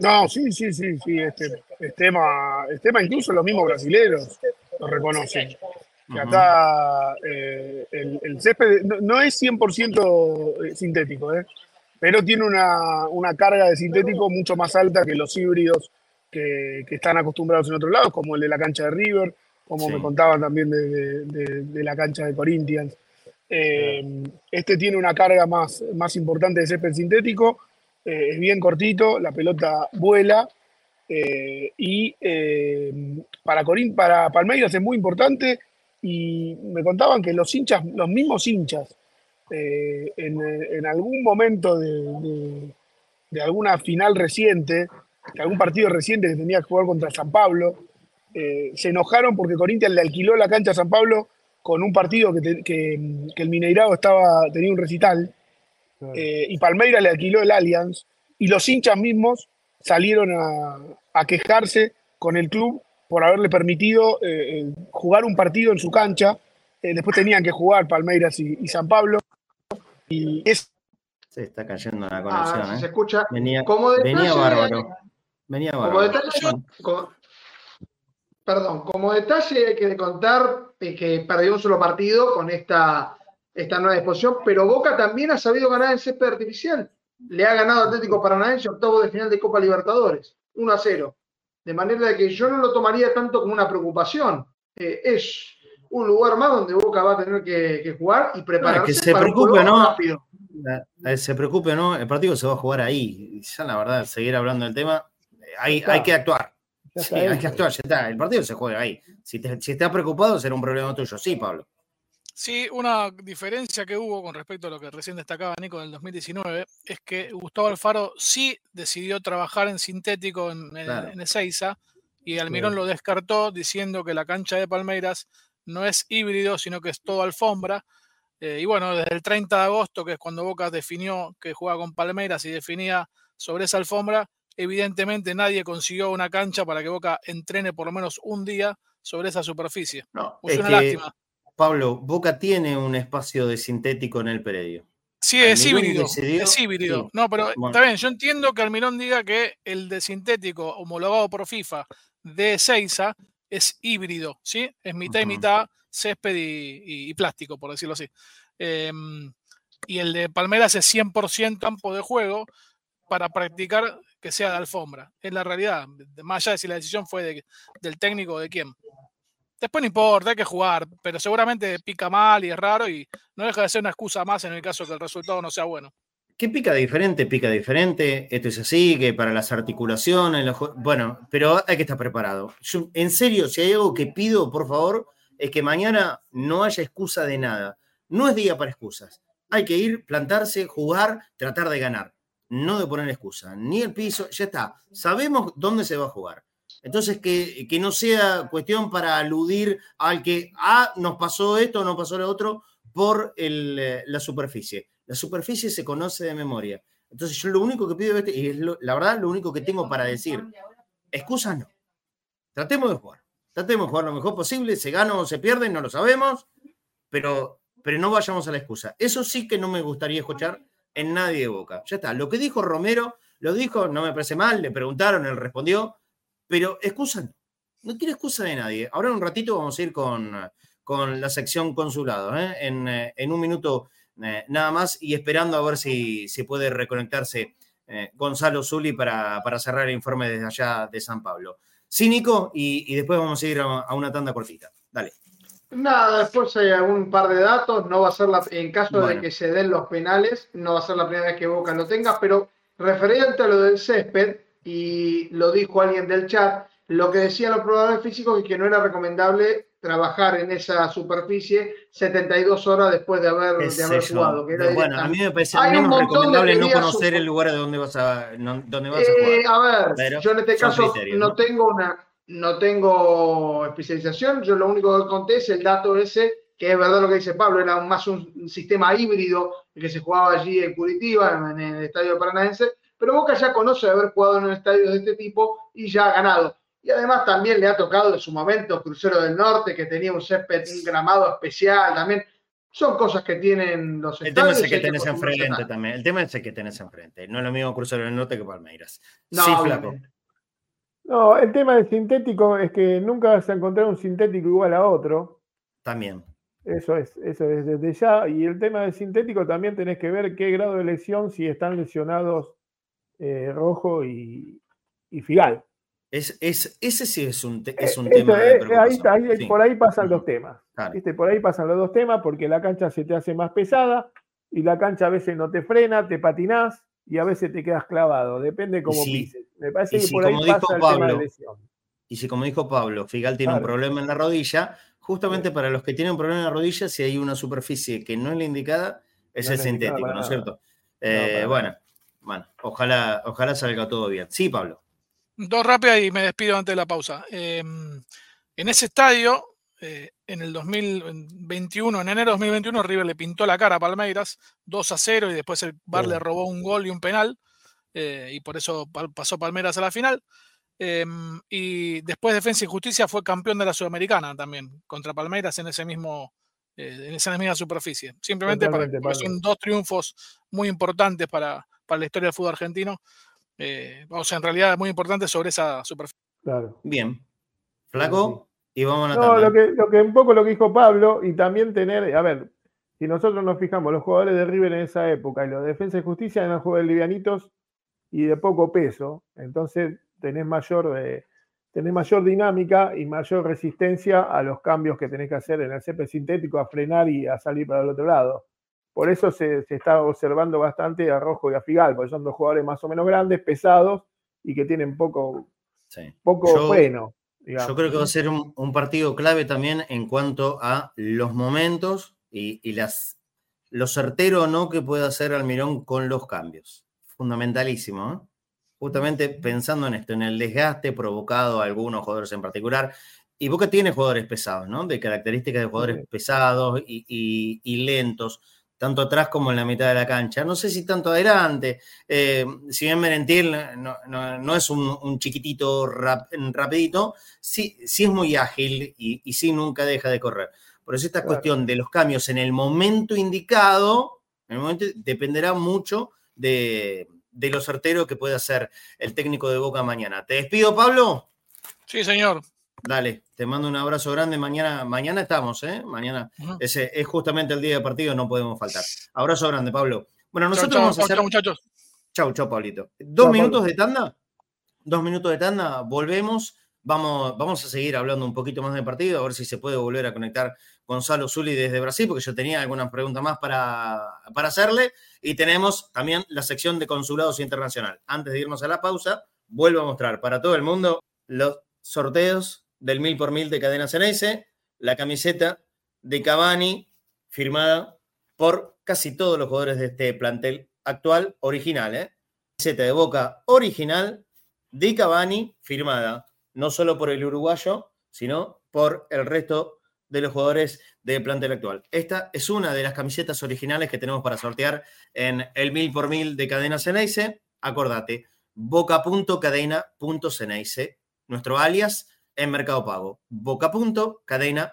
No, sí, sí, sí, sí, este, es tema, es tema incluso los mismos brasileños lo reconocen. Acá eh, el, el césped no, no es 100% sintético, ¿eh? pero tiene una, una carga de sintético mucho más alta que los híbridos que, que están acostumbrados en otros lados, como el de la cancha de River, como Sí. me contaban también de, de- de- de la cancha de Corinthians. Eh, este tiene una carga más, más importante de césped sintético, eh, es bien cortito, la pelota vuela eh, y eh, para, Corín, para Palmeiras es muy importante y me contaban que los hinchas, los mismos hinchas, en, algún momento de, de- alguna final reciente, de algún partido reciente que tenía que jugar contra San Pablo, se enojaron porque Corinthians le alquiló la cancha a San Pablo con un partido que, que- el Mineirao estaba, tenía un recital eh, y Palmeiras le alquiló el Allianz y los hinchas mismos salieron a, a quejarse con el club por haberle permitido eh, eh, jugar un partido en su cancha. Eh, después tenían que jugar Palmeiras y, y San Pablo. Y es, Se está cayendo la Ah, conexión. si ¿eh? se escucha. Venía, Como detalle, venía bárbaro. Venía Como bárbaro. detalle, co- perdón, como detalle hay que contar que perdió un solo partido con esta, esta nueva disposición, pero Boca también ha sabido ganar en césped artificial. le ha ganado Atlético Paranaense octavo de final de Copa Libertadores, 1 a 0. De manera que yo no lo tomaría tanto como una preocupación. Eh, es un lugar más donde Boca va a tener que, jugar y prepararse. que se preocupe, ¿no? Eh, se preocupe, ¿no? El partido se va a jugar ahí. Ya la verdad, seguir hablando del tema, hay, hay que actuar. Sí, hay que actuar, ya está. El partido se juega ahí. Si, si estás preocupado, será un problema tuyo. Sí, Pablo. Sí, una diferencia que hubo con respecto a lo que recién destacaba Nico del 2019 es que Gustavo Alfaro sí decidió trabajar en sintético en, en, Ezeiza y Almirón lo descartó diciendo que la cancha de Palmeiras no es híbrido, sino que es todo alfombra. Eh, y bueno, desde el 30 de agosto, que es cuando Boca definió que juega con Palmeiras y definía sobre esa alfombra, evidentemente nadie consiguió una cancha para que Boca entrene por lo menos un día sobre esa superficie. No, es una lástima. Pablo, Boca tiene un espacio de sintético en el predio. Sí, es híbrido. es híbrido. No, pero está bien, yo entiendo que Almirón diga que el de sintético homologado por FIFA de Seiza es híbrido, ¿sí? Es mitad y mitad césped y, plástico, por decirlo así. Em, y el de Palmeras es 100% campo de juego para practicar que sea de alfombra. Es la realidad, más allá de si la decisión fue del técnico o de quién. Después no importa, hay que jugar, pero seguramente pica mal y es raro y no deja de ser una excusa más en el caso que el resultado no sea bueno. ¿Qué pica diferente? Pica diferente. Esto es así, que para las articulaciones, bueno, pero hay que estar preparado. en serio, si hay algo que pido, por favor, es que mañana no haya excusa de nada. No es día para excusas. Hay que ir, plantarse, jugar, tratar de ganar. No de poner excusa. Ni el piso, ya está. Sabemos dónde se va a jugar. Entonces, que, que, no sea cuestión para aludir al que, ah, nos pasó esto, nos pasó lo otro, por eh, la superficie. La superficie se conoce de memoria. Entonces, yo lo único que pido, y es la verdad, lo único que tengo para decir, excusas no. Tratemos de jugar. Tratemos de jugar lo mejor posible. Se gana o se pierde, no lo sabemos, pero, pero no vayamos a la excusa. Eso sí que no me gustaría escuchar en nadie de boca. Ya está. Lo que dijo Romero, lo dijo, no me parece mal, le preguntaron, él respondió pero excusa no. No quiere excusa de nadie. Ahora en un ratito vamos a ir con, con la sección consulado. ¿eh? Eh, en, un minuto eh, nada más y esperando a ver si, se puede reconectarse Gonzalo Zuli para, para, cerrar el informe desde allá de San Pablo. Sí, Nico, y, después vamos a ir a, una tanda cortita. Dale. Nada, después hay algún par de datos. No va a ser la, en caso de que se den los penales, no va a ser la primera vez que Boca lo tenga, pero referente a lo del césped, y lo dijo alguien del chat, lo que decían los probadores físicos es que no era recomendable trabajar en esa superficie 72 horas después de haber, de haber jugado. bueno, a mí me parece menos recomendable no conocer el lugar de donde vas a, dónde vas a eh, jugar. A ver, yo en este caso no, tengo una no tengo especialización, yo lo único que conté es el dato ese, que es verdad lo que dice Pablo, era más un sistema híbrido que se jugaba allí en Curitiba, en el Estadio Paranaense, pero Boca ya conoce haber jugado en un estadio de este tipo y ya ha ganado. Y además también le ha tocado en su momento Crucero del Norte, que tenía un césped, un gramado especial también. Son cosas que tienen los El tema es el que tenés enfrente también. El tema es el que tenés enfrente. No es lo mismo Crucero del Norte que Palmeiras. No, sí, flaco. No, el tema del sintético es que nunca vas a encontrar un sintético igual a otro. También. Eso es, eso es desde ya. Y el tema del sintético también tenés que ver qué grado de lesión, si están lesionados eh, rojo y, Figal. Es, es, ese sí es un, es un eh, tema. ahí, Por ahí pasan los temas. Por ahí pasan los dos temas porque la cancha se te hace más pesada y la cancha a veces no te frena, te patinás y a veces te quedas clavado. Depende cómo pises. Me parece que por ahí pasa el tema de lesión. Y si, como dijo Pablo, Figal tiene un problema en la rodilla, justamente para los que tienen un problema en la rodilla, si hay una superficie que no es la indicada, es el sintético, ¿no es cierto? Eh, bueno, bueno, ojalá, ojalá salga todo bien. Sí, Pablo. Dos rápidas y me despido antes de la pausa. Em, en ese estadio, eh, en el 2021, en enero de 2021, River le pintó la cara a Palmeiras 2 a 0 y después el Bar le robó un gol y un penal eh, y por eso pasó Palmeiras a la final. Em, y después Defensa y Justicia fue campeón de la Sudamericana también contra Palmeiras en ese mismo eh, en esa misma superficie. Simplemente para, porque son dos triunfos muy importantes para, para la historia del fútbol argentino. Eh, o sea, en realidad es muy importante sobre esa superficie. Claro. Bien. Flaco, y vamos a No, lo que, lo que un poco lo que dijo Pablo, y también tener, a ver, si nosotros nos fijamos, los jugadores de River en esa época y los de Defensa y Justicia eran jugadores livianitos y de poco peso, entonces tenés mayor, eh, tenés mayor dinámica y mayor resistencia a los cambios que tenés que hacer en el césped sintético, a frenar y a salir para el otro lado. Por eso se, está observando bastante a Rojo y a Figal, porque son dos jugadores más o menos grandes, pesados y que tienen poco, poco yo, freno. Yo creo que va a ser un, partido clave también en cuanto a los momentos y, las, lo certero o no que puede hacer Almirón con los cambios. Fundamentalísimo. ¿eh? Justamente pensando en esto, en el desgaste provocado a algunos jugadores en particular. Y Boca tiene jugadores pesados, ¿no? De características de jugadores pesados y lentos tanto atrás como en la mitad de la cancha. No sé si tanto adelante. Eh, si bien Merentil no, es un, chiquitito rapidito, sí, sí es muy ágil y, sí nunca deja de correr. Por eso esta cuestión de los cambios en el momento indicado, en el momento, dependerá mucho de, de lo certero que puede hacer el técnico de Boca mañana. ¿Te despido, Pablo? Sí, señor. Dale, te mando un abrazo grande. Mañana, mañana estamos, ¿eh? Mañana ese es justamente el día de partido, no podemos faltar. Abrazo grande, Pablo. Bueno, nosotros vamos a hacer. muchachos. Chau, chau, Pablito. Dos minutos de tanda. Dos minutos de tanda, volvemos. Vamos, vamos a seguir hablando un poquito más del partido, a ver si se puede volver a conectar Gonzalo Zuli desde Brasil, porque yo tenía algunas preguntas más para, para hacerle. Y tenemos también la sección de consulados internacional. Antes de irnos a la pausa, vuelvo a mostrar para todo el mundo los sorteos del mil por mil de Cadena Ceneice, la camiseta de Cavani firmada por casi todos los jugadores de este plantel actual original. ¿eh? Camiseta de Boca original de Cavani firmada no solo por el uruguayo, sino por el resto de los jugadores del plantel actual. Esta es una de las camisetas originales que tenemos para sortear en el mil por mil de Cadena Ceneice. Acordate, boca.cadena.ceneice, nuestro alias en Mercado Pago. Boca punto, cadena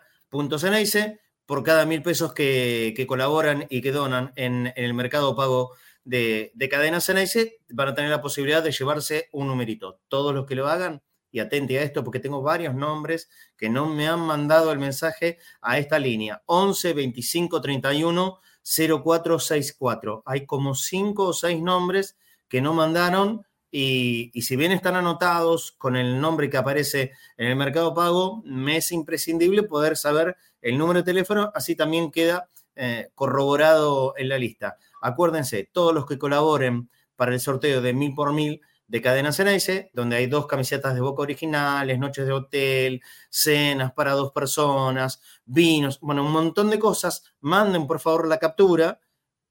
por cada mil pesos que, colaboran y que donan en, el Mercado Pago de, de Cadena Ceneice van a tener la posibilidad de llevarse un numerito. Todos los que lo hagan, y atente a esto porque tengo varios nombres que no me han mandado el mensaje a esta línea. 11 25 31 0464. Hay como cinco o seis nombres que no mandaron y, si bien están anotados con el nombre que aparece en el mercado pago, me es imprescindible poder saber el número de teléfono, así también queda eh, corroborado en la lista. Acuérdense, todos los que colaboren para el sorteo de mil por mil de Cadena Ceneice, donde hay dos camisetas de boca originales, noches de hotel, cenas para dos personas, vinos, bueno, un montón de cosas, manden por favor la captura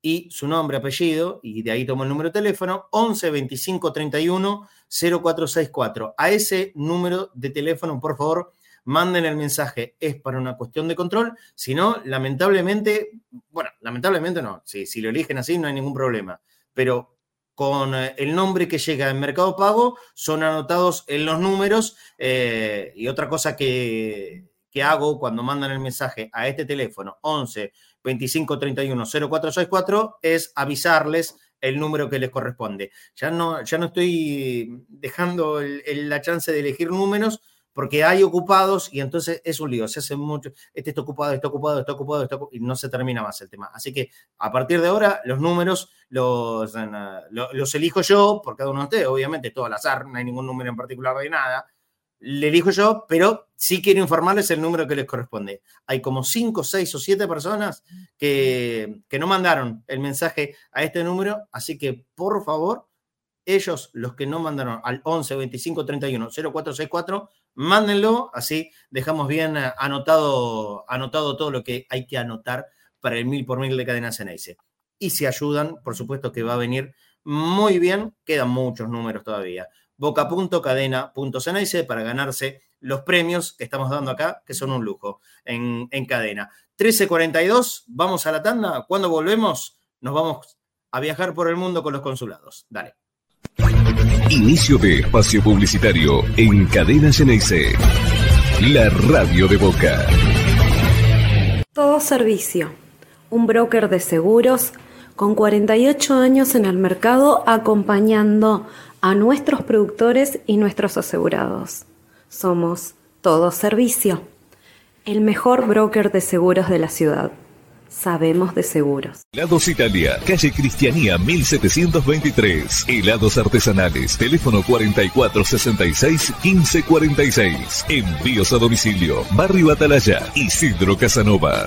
y su nombre, apellido, y de ahí tomo el número de teléfono, 11 25 31 0464. A ese número de teléfono, por favor, manden el mensaje. Es para una cuestión de control. Si no, lamentablemente, bueno, lamentablemente no. Si, si lo eligen así, no hay ningún problema. Pero con eh, el nombre que llega en Mercado Pago son anotados en los números. Eh, y otra cosa que, que hago cuando mandan el mensaje a este teléfono, 11 2531 0464 es avisarles el número que les corresponde. Ya no, ya no estoy dejando la chance de elegir números porque hay ocupados y entonces es un lío, se hace mucho, este está ocupado, está ocupado, está ocupado, está ocupado, y no se termina más el tema. Así que a partir de ahora los números los, los, elijo yo por cada uno de ustedes, obviamente todo al azar, no hay ningún número en particular de nada, le elijo yo, pero sí quiero informarles el número que les corresponde. Hay como 5, 6 o 7 personas que, no mandaron el mensaje a este número, así que por favor, ellos, los que no mandaron al 11 25 31 0464, mándenlo, así dejamos bien anotado, anotado todo lo que hay que anotar para el mil por mil de cadena Ceneice. Y si ayudan, por supuesto que va a venir muy bien, quedan muchos números todavía boca.cadena.ceneice para ganarse los premios que estamos dando acá, que son un lujo en, en cadena. 13.42, vamos a la tanda. Cuando volvemos, nos vamos a viajar por el mundo con los consulados. Dale. Inicio de espacio publicitario en Cadena Ceneice, la radio de Boca. Todo servicio. Un broker de seguros con 48 años en el mercado acompañando a nuestros productores y nuestros asegurados. Somos Todo Servicio, el mejor broker de seguros de la ciudad. sabemos de seguros. Helados Italia, calle Cristianía 1723. Helados artesanales, teléfono 4466-1546. Envíos a domicilio, Barrio Atalaya, Isidro Casanova.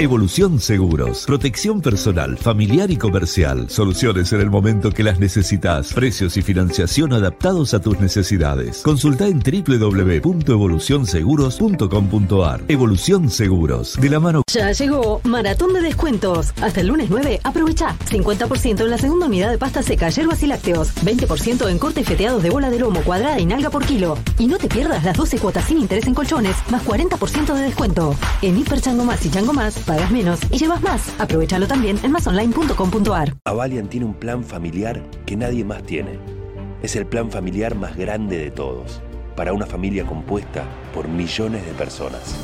Evolución Seguros. Protección personal, familiar y comercial. Soluciones en el momento que las necesitas. Precios y financiación adaptados a tus necesidades. Consulta en www.evolucionseguros.com.ar. Evolución Seguros. De la mano. Ya llegó Maratón de Descuentos. Hasta el lunes 9, aprovecha 50% en la segunda unidad de pasta seca, hierbas y lácteos. 20% en cortes feteados de bola de lomo, cuadrada y nalga por kilo. Y no te pierdas las 12 cuotas sin interés en colchones, más 40% de descuento. En Hiper Chango Más y Chango Más, pagas menos y llevas más. Aprovechalo también en masonline.com.ar. Avalian tiene un plan familiar que nadie más tiene. Es el plan familiar más grande de todos, para una familia compuesta por millones de personas.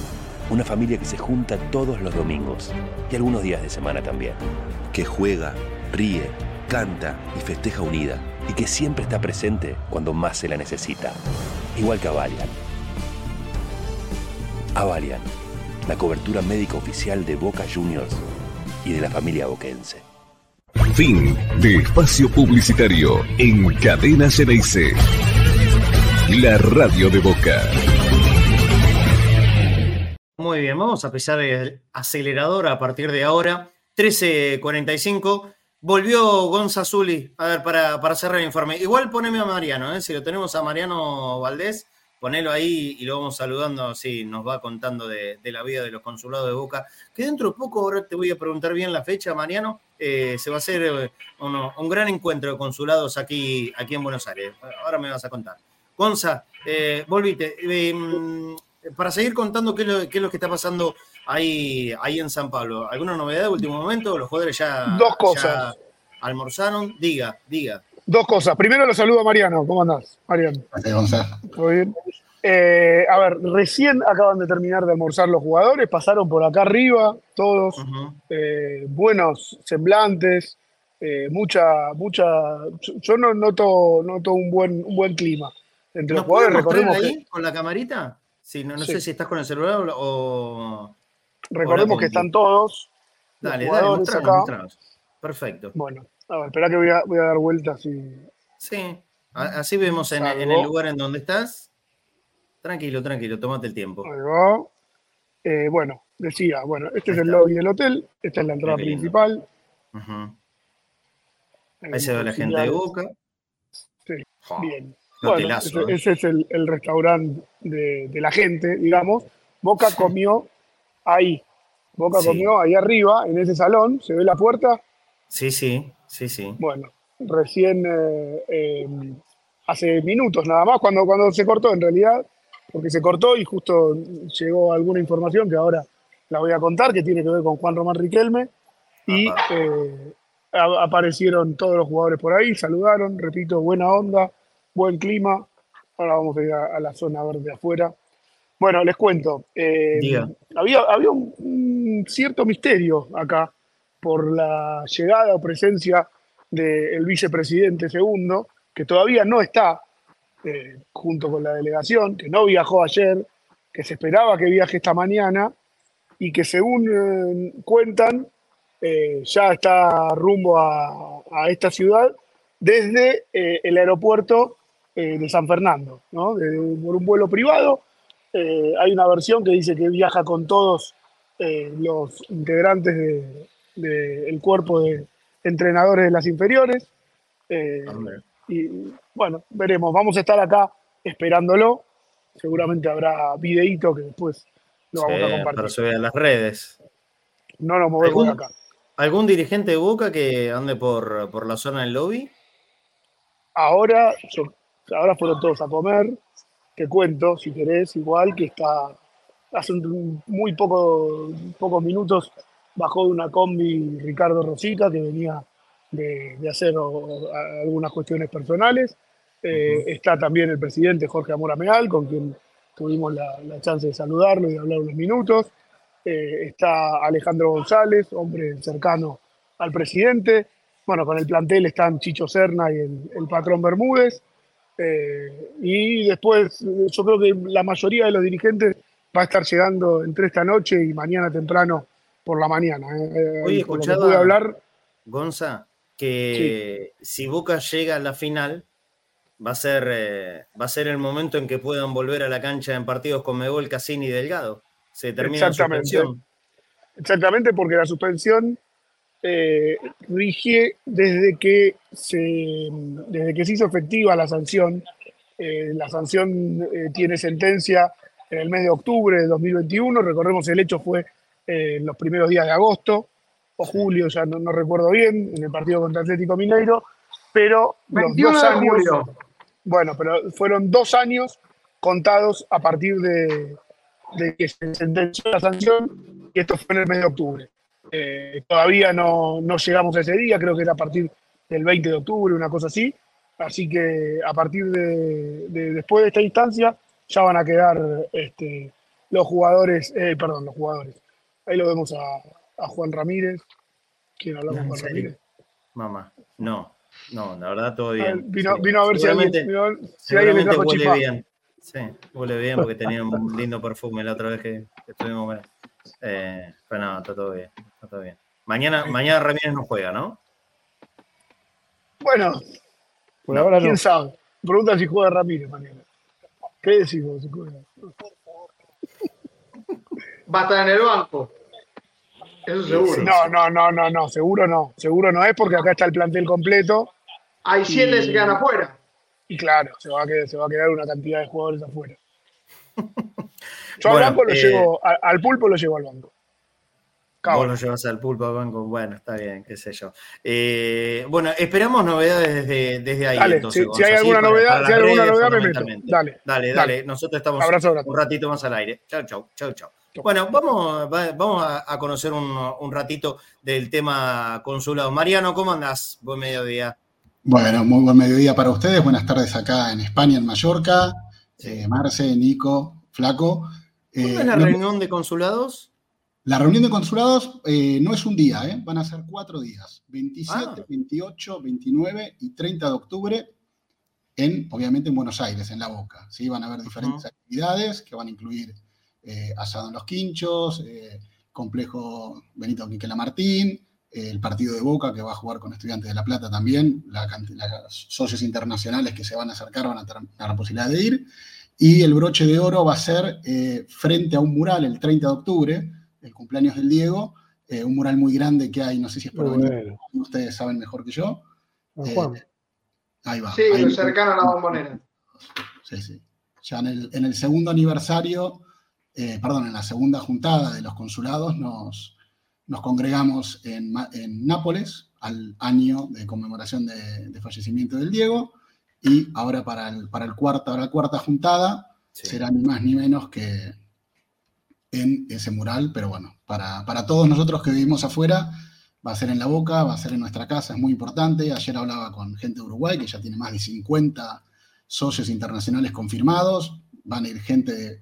Una familia que se junta todos los domingos y algunos días de semana también. Que juega, ríe, canta y festeja unida y que siempre está presente cuando más se la necesita. Igual que Avalian. Avalian la cobertura médica oficial de Boca Juniors y de la familia boquense. Fin de espacio publicitario en Cadena Ceneice. La radio de Boca. Muy bien, vamos a pisar el acelerador a partir de ahora. 13.45. Volvió Gonza Zuli. A ver, para, para cerrar el informe. Igual poneme a Mariano, ¿eh? si lo tenemos a Mariano Valdés ponelo ahí y lo vamos saludando, así nos va contando de, la vida de los consulados de Boca, que dentro de poco, ahora te voy a preguntar bien la fecha, Mariano, eh, se va a hacer eh, un gran encuentro de consulados aquí, aquí en Buenos Aires. Ahora me vas a contar. Gonza, eh, volvite. Mm, para seguir contando qué es, lo, que está pasando ahí, ahí en San Pablo. ¿Alguna novedad de último momento? ¿Los jugadores ya, Dos cosas. almorzaron? Diga, diga. Dos cosas. Primero lo saludo a Mariano. ¿Cómo andás, Mariano? Muy bien. Eh, a ver, recién acaban de terminar de almorzar los jugadores, pasaron por acá arriba, todos, eh, buenos semblantes, eh, mucha, mucha. Yo no noto, noto un buen, un buen clima entre los jugadores. Recordemos ahí con la camarita. Sí, no, sé si estás con el celular o. Recordemos que están todos. Dale, dale, acá. Perfecto. Bueno, a ver, espera que voy a, voy a dar vueltas y. Sí, así vemos en, en el lugar en donde estás. Tranquilo, tranquilo, tómate el tiempo. Eh, bueno, decía, bueno, este es el lobby del hotel, esta es la entrada principal. Ahí se ve la gente de Boca. Sí, bien. Bueno, ese, es el, restaurante de, la gente, digamos. Boca comió ahí. Boca comió ahí arriba, en ese salón. ¿Se ve la puerta? Sí, sí, sí, sí. Bueno, recién eh, eh, hace minutos nada más, cuando, cuando se cortó en realidad, porque se cortó y justo llegó alguna información que ahora la voy a contar, que tiene que ver con Juan Román Riquelme. Y eh, aparecieron todos los jugadores por ahí, saludaron, repito, buena onda, buen clima. Ahora vamos a ir a, la zona verde afuera. Bueno, les cuento. Eh, había había un, cierto misterio acá por la llegada o presencia del vicepresidente segundo, que todavía no está eh, junto con la delegación, que no viajó ayer, que se esperaba que viaje esta mañana y que según eh, cuentan eh, ya está rumbo a, esta ciudad desde el aeropuerto de San Fernando, ¿no? De- por un vuelo privado. Hay una versión que dice que viaja con todos los integrantes del cuerpo de entrenadores de las inferiores. Eh, Hombre. y bueno, veremos. Vamos a estar acá esperándolo. Seguramente habrá videíto que después lo vamos Sí, a para compartir. subir a las redes. No nos movemos de ¿Algún, acá. algún dirigente de Boca que ande por, por la zona del lobby? Ahora, yo- ahora fueron todos a comer. Te cuento, si querés, igual que está hace muy poco, pocos minutos bajó de una combi Ricardo Rosita, que venía de, de hacer o- algunas cuestiones personales. Eh, Está también el presidente Jorge Amora Meal, con quien tuvimos la, la chance de saludarlo y de hablar unos minutos. Eh, está Alejandro González, hombre cercano al presidente. Bueno, con el plantel están Chicho Serna y el, el patrón Bermúdez. Eh, y después, yo creo que la mayoría de los dirigentes va a estar llegando entre esta noche y mañana temprano por la mañana. eh. Hoy Eh, que escuchaba- pude hablar, Gonza, que si Boca llega a la final, va a ser, eh, va a ser el momento en que puedan volver a la cancha en partidos con Mebol, Cassini y Delgado. Se termina la suspensión. Exactamente, porque la suspensión eh, rige desde que, se, desde que se hizo efectiva la sanción. La sanción tiene sentencia en el mes de octubre de 2021. Recordemos, el hecho fue eh, en los primeros días de agosto o julio, ya no, no recuerdo bien, en el partido contra Atlético Mineiro. Pero los 21 dos años. julio. Bueno, pero fueron dos años contados a partir de, de que se sentenció la sanción y esto fue en el mes de octubre. Eh, todavía no, no llegamos a ese día, creo que era a partir del 20 de octubre, una cosa así. Así que a partir de, de- después de esta instancia ya van a quedar este, los jugadores, eh, perdón, los jugadores. Ahí lo vemos a, a Juan Ramírez. ¿Quién hablamos ¿En Juan serio? Ramírez? Mamá, no, no, la verdad todo Ah, bien. Vino, Sí. vino a ver si alguien, vino si alguien le Seguramente trajo huele bien. Sí, huele bien porque tenía un lindo perfume la otra vez que, que estuvimos. Bueno. Eh, pero no, está todo bien. Está todo bien. Mañana, mañana Ramírez no juega, ¿no? Bueno, Por ahora quién no. sabe. Pregunta si juega Ramírez mañana. ¿Qué decís vos? si juega? Va a estar en el banco. Eso seguro. No, no, no, no, no, seguro no. Seguro no es porque acá está el plantel completo. Hay siete que se quedan afuera. Y claro, se va a quedar, se va a quedar una cantidad de jugadores afuera. Yo Bueno, al banco lo eh, llevo, al, al pulpo lo llevo al banco. Vos lo llevas al pulpo al banco. Bueno, está bien, qué sé yo. Eh, bueno, esperamos novedades desde, desde ahí. Dale, entonces, si- hay alguna novedad- para si hay alguna redes, novedad, me meto. Dale, dale, dale. dale. Nosotros estamos Abrazo un ratito más al aire. Chau, chau, chau, chau. Bueno, vamos, va- vamos a, conocer un, un ratito del tema consulado. Mariano, ¿cómo andás? Buen mediodía. Bueno, muy buen mediodía para ustedes. Buenas tardes acá en España, en Mallorca. Eh, Marce, Nico, Flaco. Eh, ¿Cuándo es la no- reunión de consulados? la reunión de consulados eh, no es un día, ¿eh? van a ser cuatro días: 27, Ah. 28, 29 y 30 de octubre, en, obviamente en Buenos Aires, en La Boca. ¿sí? Van a haber diferentes actividades que van a incluir eh, asado en los quinchos, eh, complejo Benito Quiquela Martín, eh, el partido de Boca que va a jugar con Estudiantes de La Plata también, la socios internacionales que se van a acercar van a tener la posibilidad de ir. Y el broche de oro va a ser eh, frente a un mural el 30 de octubre, el cumpleaños del Diego, eh, un mural muy grande que hay, no sé si es por Avenida, ustedes saben mejor que yo. Eh, Juan. ahí va. Sí, Ahí- cercano a la bombonera. Sí, sí. Ya en el, en el segundo aniversario, eh, perdón, en la segunda juntada de los consulados, nos, nos congregamos en, Nápoles al año de conmemoración de, de fallecimiento del Diego. Y ahora para, el, para el cuarta, para la cuarta juntada será ni más ni menos que en ese mural. Pero bueno, para, para todos nosotros que vivimos afuera, va a ser en la boca, va a ser en nuestra casa, es muy importante. Ayer hablaba con gente de Uruguay que ya tiene más de 50 socios internacionales confirmados, van a ir gente de,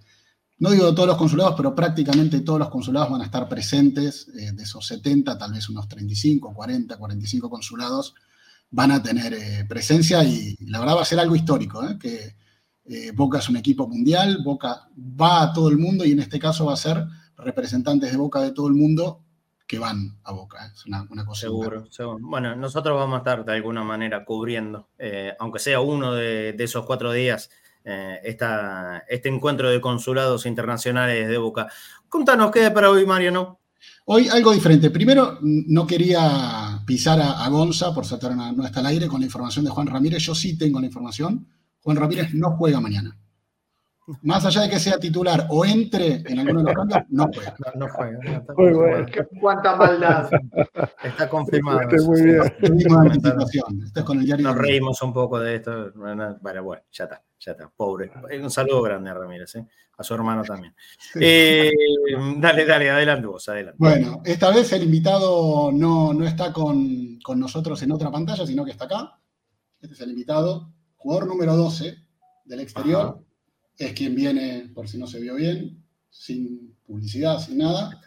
no digo de todos los consulados, pero prácticamente todos los consulados van a estar presentes, eh, de esos 70, tal vez unos 35, 40, 45 consulados van a tener eh, presencia y, la verdad va a ser algo histórico, ¿eh? que eh, Boca es un equipo mundial, Boca va a todo el mundo y en este caso va a ser representantes de Boca de todo el mundo que van a Boca. Es una, una cosa. Seguro, seguro. Bueno, nosotros vamos a estar de alguna manera cubriendo, aunque sea uno de, de esos cuatro días, eh, esta, este encuentro de consulados internacionales de Boca. Contanos qué para hoy, Mariano. Hoy algo diferente. Primero, no quería pisar a, a Gonza por saltar no está al aire con la información de Juan Ramírez. Yo sí tengo la información. Juan Ramírez no juega mañana. Más allá de que sea titular o entre en alguno de los cambios, no juega. No, no juega. no está Muy bueno. Cuánta maldad. Está confirmado. Fuiste muy bien. Esto es con el diario. Nos reímos un poco de esto. Bueno, bueno, ya está, ya está. Pobre. Un saludo grande a Ramírez, ¿eh? a su hermano también. Eh, dale, dale, adelante vos, adelante. Bueno, esta vez el invitado no, no está con, con nosotros en otra pantalla, sino que está acá. Este es el invitado, jugador número 12 del exterior. Ajá. Es quien viene, por si no se vio bien, sin publicidad, sin nada.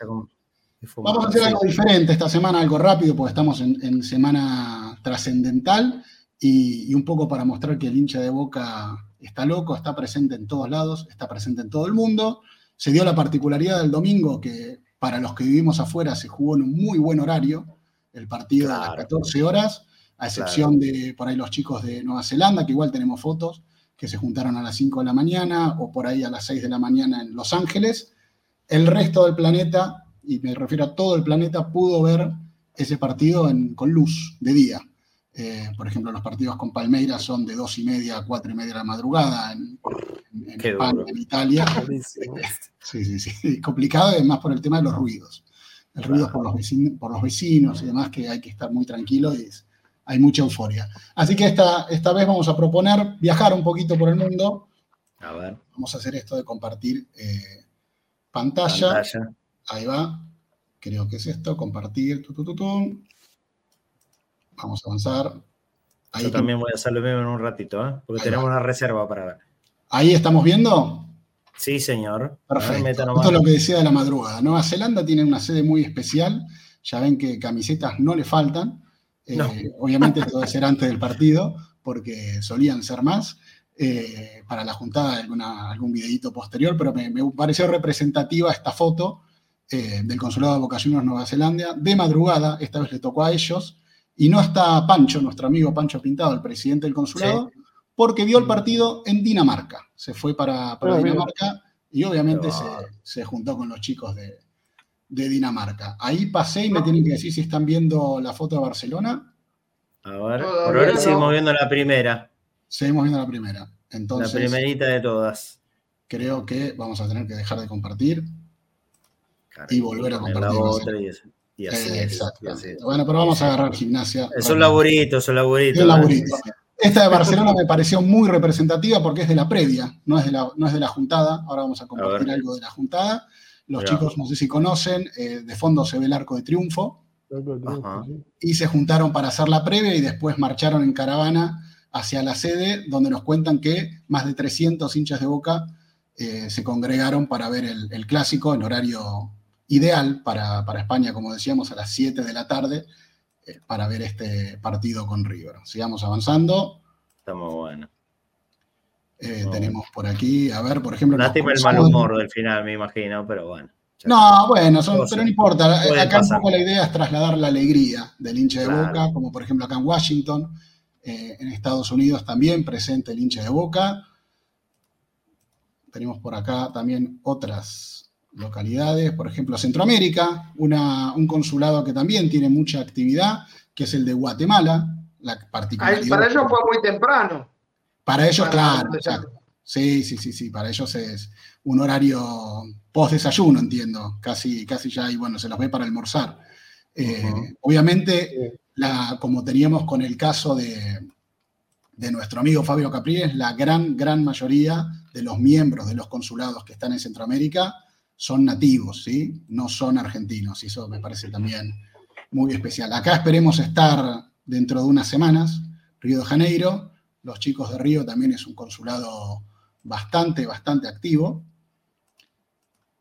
Vamos a hacer algo diferente esta semana, algo rápido, porque estamos en, en semana trascendental y, y un poco para mostrar que el hincha de Boca está loco, está presente en todos lados, está presente en todo el mundo. Se dio la particularidad del domingo que para los que vivimos afuera se jugó en un muy buen horario, el partido de las Claro. 14 horas, a excepción de por ahí los chicos de Nueva Zelanda, que igual tenemos fotos, que se juntaron a las 5 de la mañana o por ahí a las 6 de la mañana en Los Ángeles. El resto del planeta, y me refiero a todo el planeta, pudo ver ese partido en- con luz de día. Eh, por ejemplo, los partidos con Palmeiras son de 2 y media a 4 y media de la madrugada en, en- en España, en Italia. Sí, sí, sí. Complicado además por el tema de los ruidos. El ruido por los, vecinos, por los vecinos y demás, que hay que estar muy tranquilo y es- hay mucha euforia. Así que esta, esta vez vamos a proponer viajar un poquito por el mundo. A ver, Vamos a hacer esto de compartir eh, pantalla. pantalla. Ahí va. Creo que es esto, compartir. tu, tu, tu, tu. Vamos a avanzar. Ahí, Yo también voy a hacer lo mismo en un ratito, ¿eh? porque Ahí tenemos va. una reserva para ver. ahí estamos viendo. Sí, señor. Perfecto. Esto es lo que decía de la madrugada. Nueva Zelanda tiene una sede muy especial. Ya ven que camisetas no le faltan. Eh, No. Obviamente esto debe ser antes del partido, porque solían ser más. Eh, para la juntada alguna, algún videíto posterior, pero me, me pareció representativa esta foto eh, del consulado de Boca Juniors Nueva Zelanda. De madrugada, esta vez le tocó a ellos. Y no está Pancho, nuestro amigo Pancho Pintado, el presidente del consulado, porque vio el partido en Dinamarca. Se fue para, para Ah. Dinamarca y obviamente se, se juntó con los chicos de, de Dinamarca. Ahí pasé y me tienen que decir si están viendo la foto de Barcelona. A ver, Todavía por ahora no. seguimos viendo la primera, Seguimos viendo la primera. Entonces, la primerita de todas. creo que vamos a tener que dejar de compartir. Caray, Y volver a compartir, otra y así, y así Eh, es. Bueno, pero vamos a agarrar gimnasia. Es un laburito, es un laburito. Es un laburito. Esta de Barcelona me pareció muy representativa porque es de la previa, no es de la, no es de la juntada. Ahora vamos a compartir algo de la juntada. Los chicos, no sé si conocen, eh, de fondo se ve el arco de triunfo Ajá. y se juntaron para hacer la previa y después marcharon en caravana hacia la sede donde nos cuentan que más de 300 hinchas de Boca eh, se congregaron para ver el, el clásico en horario ideal para, para España, como decíamos, a las 7 de la tarde eh, para ver este partido con River. Sigamos avanzando. Está muy bueno. Eh, No. tenemos por aquí, a ver, por ejemplo. Lástima el mal humor del final, me imagino, pero bueno. No, bueno, son- pero no importa. Acá un poco la idea es trasladar la alegría del hincha de Claro. Boca, como por ejemplo acá en Washington, eh, en Estados Unidos también presente el hincha de Boca. Tenemos por acá también otras localidades, por ejemplo Centroamérica, una- un consulado que también tiene mucha actividad, que es el de Guatemala. La particularidad para ellos fue muy temprano. Para ellos, claro, exacto. Sí, sí, sí, sí, para ellos es un horario post desayuno, entiendo. Casi, casi ya, y bueno, se los ve para almorzar. Eh. Obviamente, la, como teníamos con el caso de, de nuestro amigo Fabio Capriles, la gran, gran mayoría de los miembros de los consulados que están en Centroamérica son nativos, ¿sí? No son argentinos, y eso me parece también muy especial. Acá esperemos estar dentro de unas semanas, Río de Janeiro. Los chicos de Río también es un consulado bastante, bastante activo.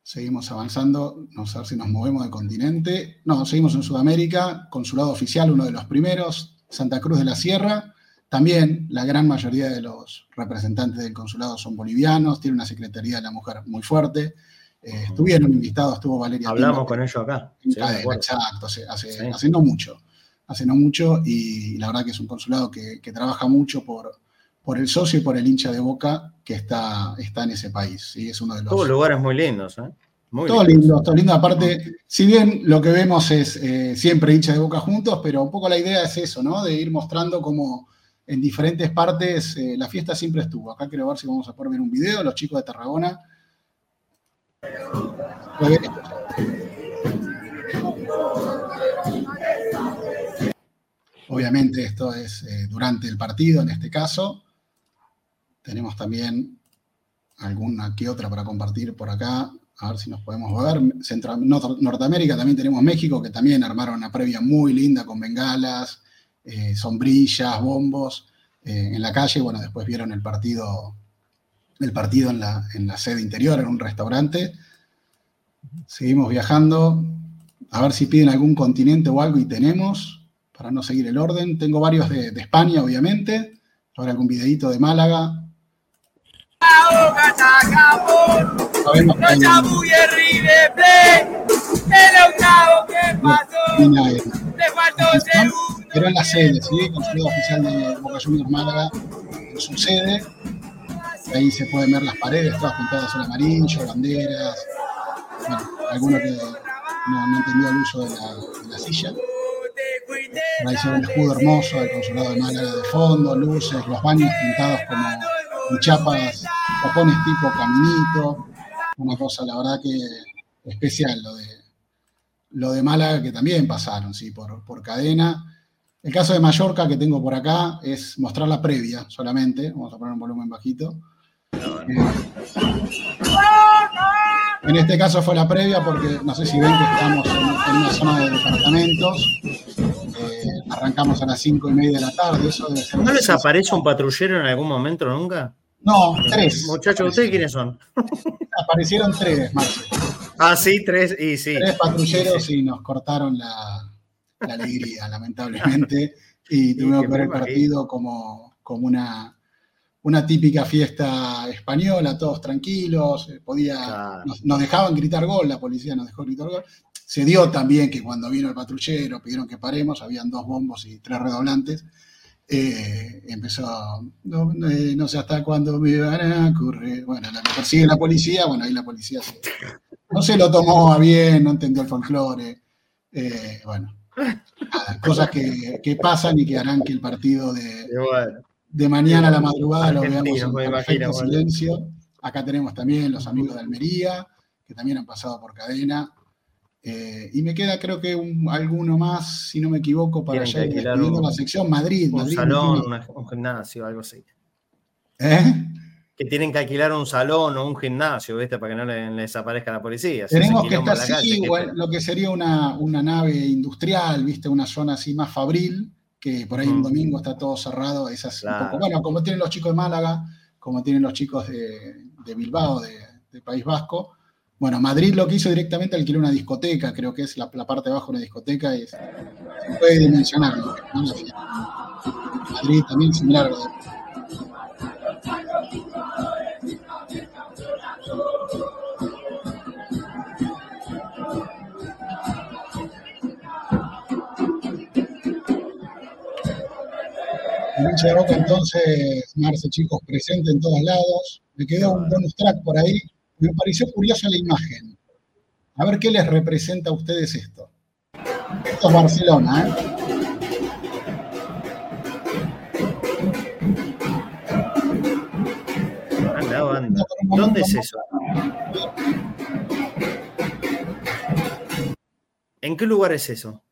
Seguimos avanzando, no sé si nos movemos de continente. No, seguimos en Sudamérica, consulado oficial, uno de los primeros, Santa Cruz de la Sierra. También la gran mayoría de los representantes del consulado son bolivianos, tiene una Secretaría de la Mujer muy fuerte. Eh, estuvieron invitados, estuvo Valeria. Hablamos con ellos acá. Sí, cadena, exacto, hace, hace- Sí. hace no mucho. Hace no mucho, y la verdad que es un consulado que, que trabaja mucho por, por el socio y por el hincha de boca que está, está en ese país. ¿sí? Es uno de los. Todos lugares muy lindos, ¿eh? Muy Todo lindos. lindo, todo lindo. Aparte, si bien lo que vemos es eh, siempre hincha de boca juntos, pero un poco la idea es eso, ¿no? De ir mostrando cómo en diferentes partes eh, la fiesta siempre estuvo. Acá quiero ver si vamos a poder ver un video, los chicos de Tarragona. Obviamente esto es eh, durante el partido en este caso. Tenemos también alguna que otra para compartir por acá. A ver si nos podemos ver. Centro- Nor- Norteamérica también tenemos México, que también armaron una previa muy linda con bengalas, eh, sombrillas, bombos eh, en la calle. Bueno, después vieron el partido, el partido en la, en la sede interior, en un restaurante. Seguimos viajando. A ver si piden algún continente o algo y tenemos, para no seguir el orden. Tengo varios de, de España, obviamente. Ahora algún videito de Málaga. Sabemos que hay pero en la sede, ¿sí? Consulado oficial de Boca Juniors Málaga, en su sede. Ahí se pueden ver las paredes todas pintadas en amarillo, banderas. Bueno, alguno que no, no entendió el uso de la, de la silla. Por ahí se ve el escudo hermoso del consulado de Málaga de fondo, luces, los baños pintados como en chapas, tapones tipo caminito. Una cosa, la verdad que especial lo de, lo de Málaga, que también pasaron, sí, por, por cadena. El caso de Mallorca que tengo por acá es mostrar la previa solamente. Vamos a poner un volumen bajito. Eh, en este caso fue la previa porque no sé si ven que estamos en, en una zona de departamentos. Eh, arrancamos a las cinco y media de la tarde. Eso debe ser ¿No les aparece un patrullero en algún momento nunca? No, tres. Muchachos, ¿ustedes quiénes son? Aparecieron tres, Marce. Ah, sí, tres, y sí. Tres patrulleros y nos cortaron la, la alegría, lamentablemente. Y tuvimos que ver el partido como, como una, una típica fiesta española, todos tranquilos. eh, Podía, Claro. nos, nos dejaban gritar gol, la policía nos dejó gritar gol. Se dio también que cuando vino el patrullero, pidieron que paremos, habían dos bombos y tres redoblantes. eh, empezó, no, eh, no sé hasta cuándo me van a ocurrir. Bueno, la persigue la policía, bueno, ahí la policía se, no se lo tomó a bien, no entendió el folclore. eh, bueno, nada, cosas que, que pasan y que harán que el partido de, bueno, de mañana a la madrugada lo veamos en perfecto imagino, silencio. Acá tenemos también los amigos de Almería, que también han pasado por cadena. Eh, y me queda creo que un- alguno más, si no me equivoco, para ya ir un- la sección Madrid. un Madrid salón, una- un gimnasio, algo así. ¿Eh? Que tienen que alquilar un salón o un gimnasio, ¿viste? Para que no le, le desaparezca la policía. Tenemos que estar, en la calle, sí, ¿qué o espera? lo que sería una, una nave industrial, ¿viste? Una zona así más fabril, que por ahí un Mm. domingo está todo cerrado. Esas, un poco- bueno, como tienen los chicos de Málaga, como tienen los chicos de, de Bilbao, de, de País Vasco. Bueno, Madrid lo que hizo directamente alquiló una discoteca, creo que es la, la parte de abajo de una discoteca, y es- se puede dimensionar. ¿no? Madrid también similar. Hincha de Boca entonces, Marce, chicos, presente en todos lados. Me quedó un bonus track por ahí. Me pareció curiosa la imagen. A ver qué les representa a ustedes esto. Esto es Barcelona, ¿eh? Anda, banda. ¿Dónde es eso? ¿En qué lugar es eso?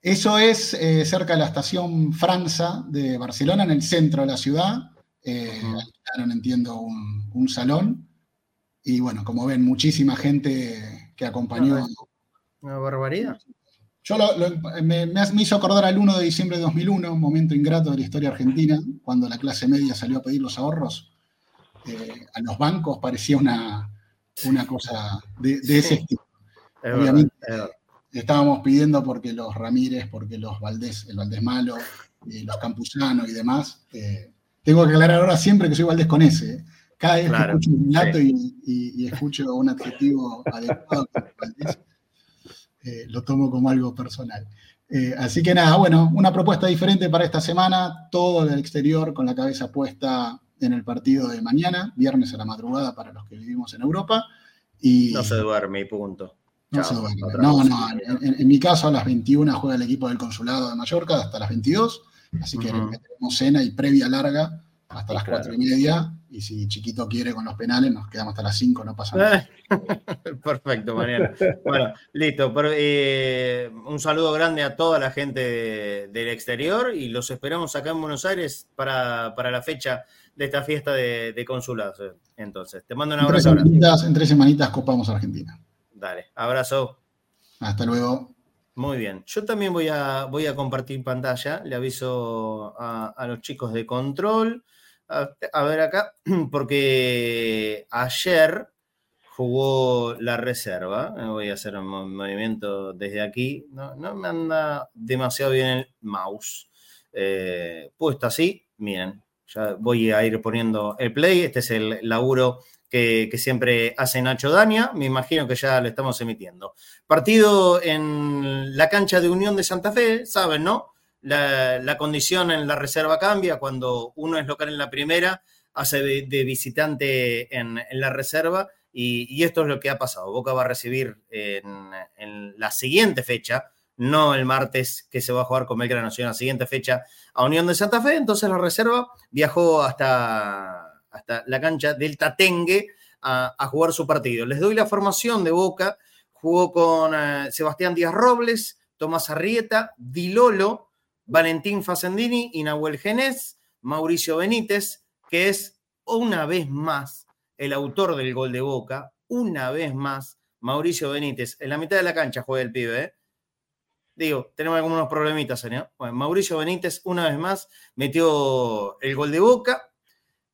Eso es eh, cerca de la estación Franza de Barcelona, en el centro de la ciudad. Eh, alquilaron, entiendo, un, un salón. Y bueno, como ven, muchísima gente que acompañó. Una barbaridad. Yo lo- lo- me, me hizo acordar al 1 de diciembre de 2001, un momento ingrato de la historia argentina, cuando la clase media salió a pedir los ahorros eh, a los bancos, parecía una, una cosa de, de ese estilo. Es Obviamente, verdad, es verdad. Estábamos pidiendo porque los Ramírez, porque los Valdés, el Valdés Malo, eh, los Campuzano y demás. eh, tengo que aclarar ahora siempre que soy Valdés con S. eh. Cada vez Claro, que escucho un relato sí. y, y- y escucho un adjetivo adecuado, Valdés, eh, lo tomo como algo personal. Así que nada, bueno, una propuesta diferente para esta semana, todo del exterior con la cabeza puesta en el partido de mañana, viernes a la madrugada para los que vivimos en Europa. Y No se duerme y punto. No, Chao, se duerme. otra no, no, en, mi caso a las 21 juega el equipo del Consulado de Mallorca hasta las 22, así que Ujú. tenemos cena y previa larga hasta las claro. 4 y media, y si Chiquito quiere con los penales nos quedamos hasta las 5, no pasa nada. Perfecto, Mariano. Bueno, listo. pero, eh, un saludo grande a toda la gente de- del exterior y los esperamos acá en Buenos Aires para, para la fecha de esta fiesta de, de consulados. eh. Entonces, te mando un abrazo. grande. semanitas, en tres semanitas copamos a Argentina. Dale, abrazo. Hasta luego. Muy bien. Yo también voy a, voy a compartir pantalla. Le aviso a, a los chicos de control. A, a ver acá, porque ayer jugó la reserva. Voy a hacer un mo- movimiento desde aquí. No, no me anda demasiado bien el mouse. Eh, puesto así, miren, ya voy a ir poniendo el play. Este es el laburo que, siempre hace Nacho Dania. Me imagino que ya lo estamos emitiendo. Partido en la cancha de Unión de Santa Fe, saben, ¿no? La, condición en la reserva cambia cuando uno es local en la primera, hace de, visitante en, la reserva y, esto es lo que ha pasado. Boca va a recibir en la siguiente fecha, no el martes que se va a jugar con Belgrano, sino la siguiente fecha a Unión de Santa Fe. Entonces la reserva viajó hasta, hasta la cancha del Tatengue a, a jugar su partido. Les doy la formación de Boca. Jugó con eh, Sebastián Díaz Robles, Tomás Arrieta, Dilolo, Valentín Facendini y Nahuel Genés, Mauricio Benítez, que es una vez más el autor del gol de Boca, una vez más Mauricio Benítez. En la mitad de la cancha juega el pibe, ¿eh? Digo, tenemos algunos problemitas, ¿no? Bueno, Mauricio Benítez, una vez más, metió el gol de Boca.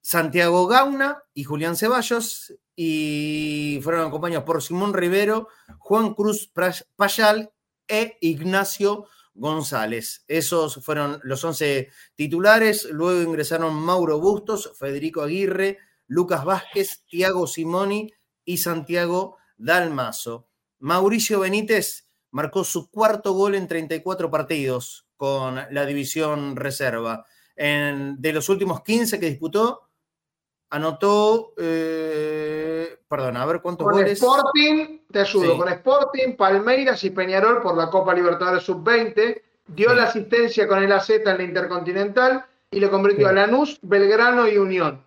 Santiago Gauna y Julián Ceballos, y fueron acompañados por Simón Rivero, Juan Cruz Payal e Ignacio González. Esos fueron los 11 titulares. Luego ingresaron Mauro Bustos, Federico Aguirre, Lucas Vázquez, Tiago Simoni y Santiago Dalmazo. Mauricio Benítez marcó su cuarto gol en 34 partidos con la división reserva. En- de los últimos 15 que disputó, anotó, eh, perdón, a ver cuántos Con goles. Sporting, te ayudo, Sí. con Sporting, Palmeiras y Peñarol por la Copa Libertadores Sub-20, dio Sí. la asistencia con el AZ en la Intercontinental y le convirtió Sí. a Lanús, Belgrano y Unión.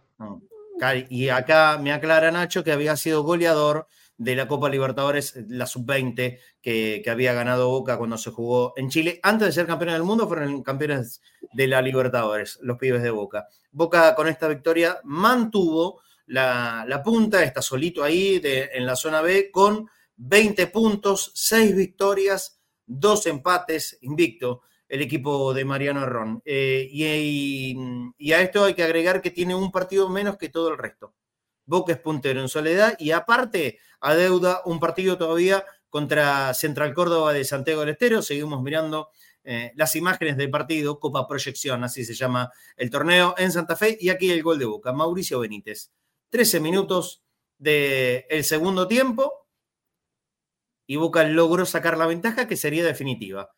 Y acá me aclara Nacho que había sido goleador de la Copa Libertadores, la sub-20, que, que había ganado Boca cuando se jugó en Chile. Antes de ser campeón del mundo, fueron campeones de la Libertadores, los pibes de Boca. Boca con esta victoria mantuvo la, la punta, está solito ahí en la zona B con 20 puntos, 6 victorias, 2 empates, invicto el equipo de Mariano Herrón. Eh, y- y a esto hay que agregar que tiene un partido menos que todo el resto. Boca es puntero en soledad y aparte adeuda un partido todavía contra Central Córdoba de Santiago del Estero. Seguimos mirando eh, las imágenes del partido, Copa Proyección, así se llama el torneo en Santa Fe. Y aquí el gol de Boca, Mauricio Benítez. 13 minutos del segundo tiempo y Boca logró sacar la ventaja que sería definitiva.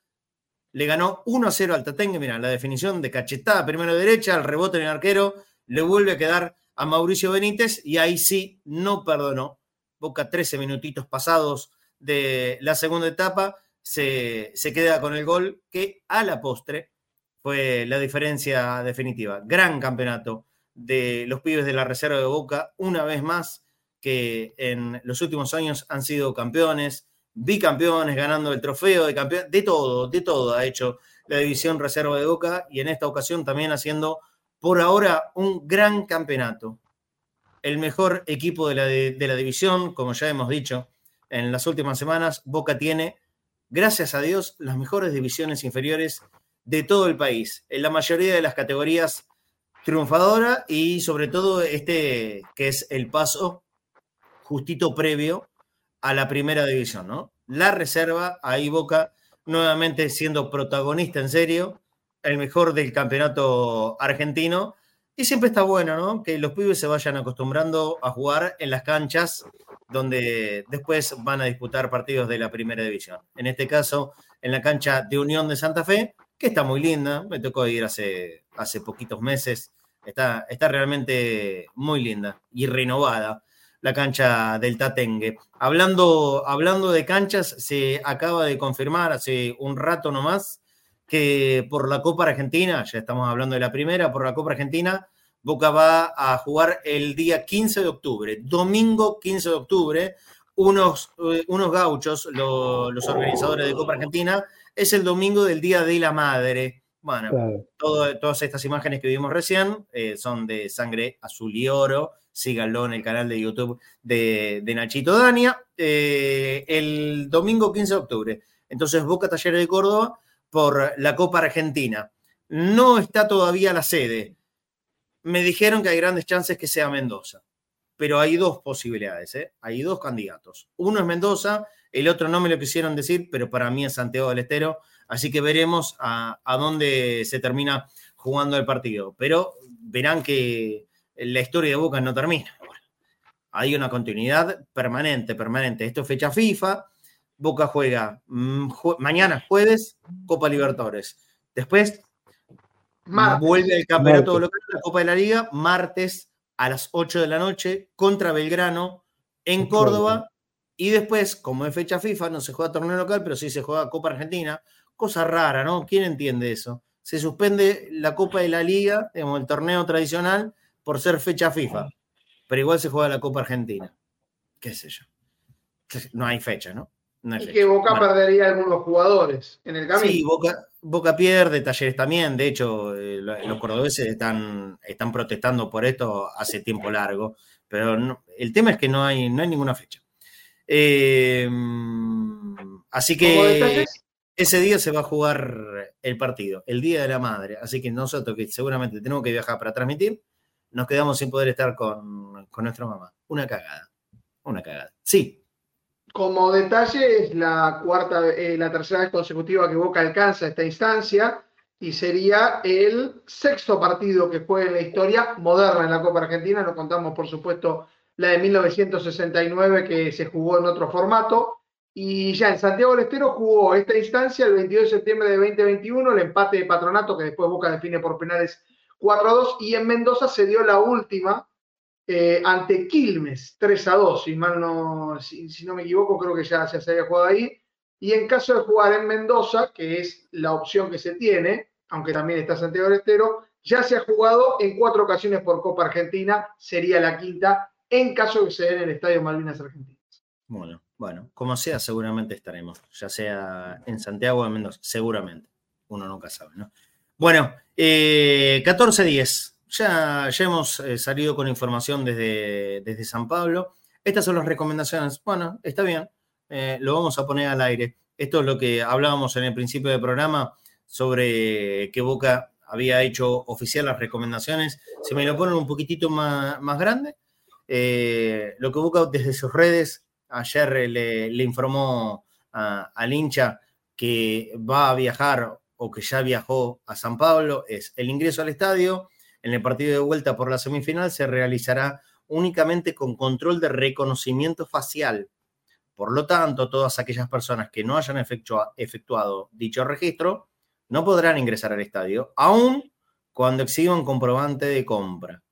Le ganó 1 a 0 al Tatengue. Mira, la definición de cachetada primero derecha, el rebote en el arquero, le vuelve a quedar a Mauricio Benítez y ahí sí no perdonó. Boca 13 minutitos pasados de la segunda etapa, se, se queda con el gol que a la postre fue la diferencia definitiva. Gran campeonato de los pibes de la reserva de Boca, una vez más que en los últimos años han sido campeones, bicampeones, ganando el trofeo de campeón, de todo, de todo ha hecho la división reserva de Boca y en esta ocasión también haciendo por ahora un gran campeonato. El mejor equipo de la, de, la división, como ya hemos dicho en las últimas semanas, Boca tiene, gracias a Dios, las mejores divisiones inferiores de todo el país, en la mayoría de las categorías triunfadora y sobre todo este que es el paso justito previo a la primera división, ¿no? La reserva, ahí Boca nuevamente siendo protagonista en serio, el mejor del campeonato argentino Y siempre está bueno, ¿no? Que los pibes se vayan acostumbrando a jugar en las canchas donde después van a disputar partidos de la primera división. En este caso, en la cancha de Unión de Santa Fe, que está muy linda. Me tocó ir hace, hace poquitos meses. Está, está realmente muy linda y renovada la cancha del Tatengue. Hablando, hablando de canchas, se acaba de confirmar hace un rato nomás que por la Copa Argentina, ya estamos hablando de la primera, por la Copa Argentina, Boca va a jugar el día 15 de octubre, domingo 15 de octubre, unos, eh, unos gauchos, los organizadores de Copa Argentina, es el domingo del Día de la Madre. Bueno, todas estas imágenes que vimos recién eh, son de sangre azul y oro. Síganlo en el canal de YouTube de, Nachito Dania. Eh, el domingo 15 de octubre. Entonces, Boca Talleres de Córdoba por la Copa Argentina. No está todavía la sede. Me dijeron que hay grandes chances que sea Mendoza, pero hay dos posibilidades, ¿eh? hay dos candidatos. Uno es Mendoza, el otro no me lo quisieron decir, pero para mí es Santiago del Estero, así que veremos a, dónde se termina jugando el partido. Pero verán que la historia de Boca no termina. hay una continuidad permanente, permanente. Esto es fecha FIFA, Boca juega mm, mañana jueves Copa Libertadores. Después vuelve el campeonato local, la Copa de la Liga, martes a las 8 de la noche contra Belgrano en Córdoba. Y después, como es fecha FIFA, no se juega torneo local, pero sí se juega Copa Argentina. Cosa rara, ¿no? ¿Quién entiende eso? Se suspende la Copa de la Liga, el torneo tradicional, por ser fecha FIFA. Pero igual se juega la Copa Argentina. ¿Qué sé yo? No hay fecha, ¿no? Y que Boca perdería algunos jugadores en el camino. Sí, Boca, pierde, Talleres también. De hecho, eh, los cordobeses están, están protestando por esto hace tiempo largo. Pero el tema es que no hay, no hay ninguna fecha. Eh, así que ese día se va a jugar el partido, el Día de la Madre. Así que nosotros, que seguramente tenemos que viajar para transmitir, nos quedamos sin poder estar con, con nuestra mamá. Una cagada. Una cagada. Sí, como detalle, es la cuarta, eh, la tercera vez consecutiva que Boca alcanza esta instancia y sería el sexto partido que juega en la historia moderna en la Copa Argentina. No contamos, por supuesto, la de 1969 que se jugó en otro formato. Y ya en Santiago del Estero jugó esta instancia el 22 de septiembre de 2021, el empate de Patronato que después Boca define por penales 4 2. Y en Mendoza se dio la última eh, ante Quilmes, 3 a 2, si, mal no, si, no me equivoco, creo que ya, se había jugado ahí. Y en caso de jugar en Mendoza, que es la opción que se tiene, aunque también está Santiago del Estero, ya se ha jugado en cuatro ocasiones por Copa Argentina, sería la quinta, en caso de que se dé en el Estadio Malvinas Argentinas. Bueno, bueno, como sea, seguramente estaremos, ya sea en Santiago o en Mendoza, seguramente. Uno nunca sabe, ¿no? Bueno, eh, 14-10 ya, hemos eh, salido con información desde, desde San Pablo. Estas son las recomendaciones. Bueno, está bien, eh, lo vamos a poner al aire. Esto es lo que hablábamos en el principio del programa sobre que Boca había hecho oficial las recomendaciones. Se me lo ponen un poquitito más, más grande. Eh, lo que Boca desde sus redes ayer le informó al hincha que va a viajar o que ya viajó a San Pablo es el ingreso al estadio, en el partido de vuelta por la semifinal se realizará únicamente con control de reconocimiento facial. Por lo tanto, todas aquellas personas que no hayan efectuado dicho registro no podrán ingresar al estadio, aun cuando exhiban comprobante de compra.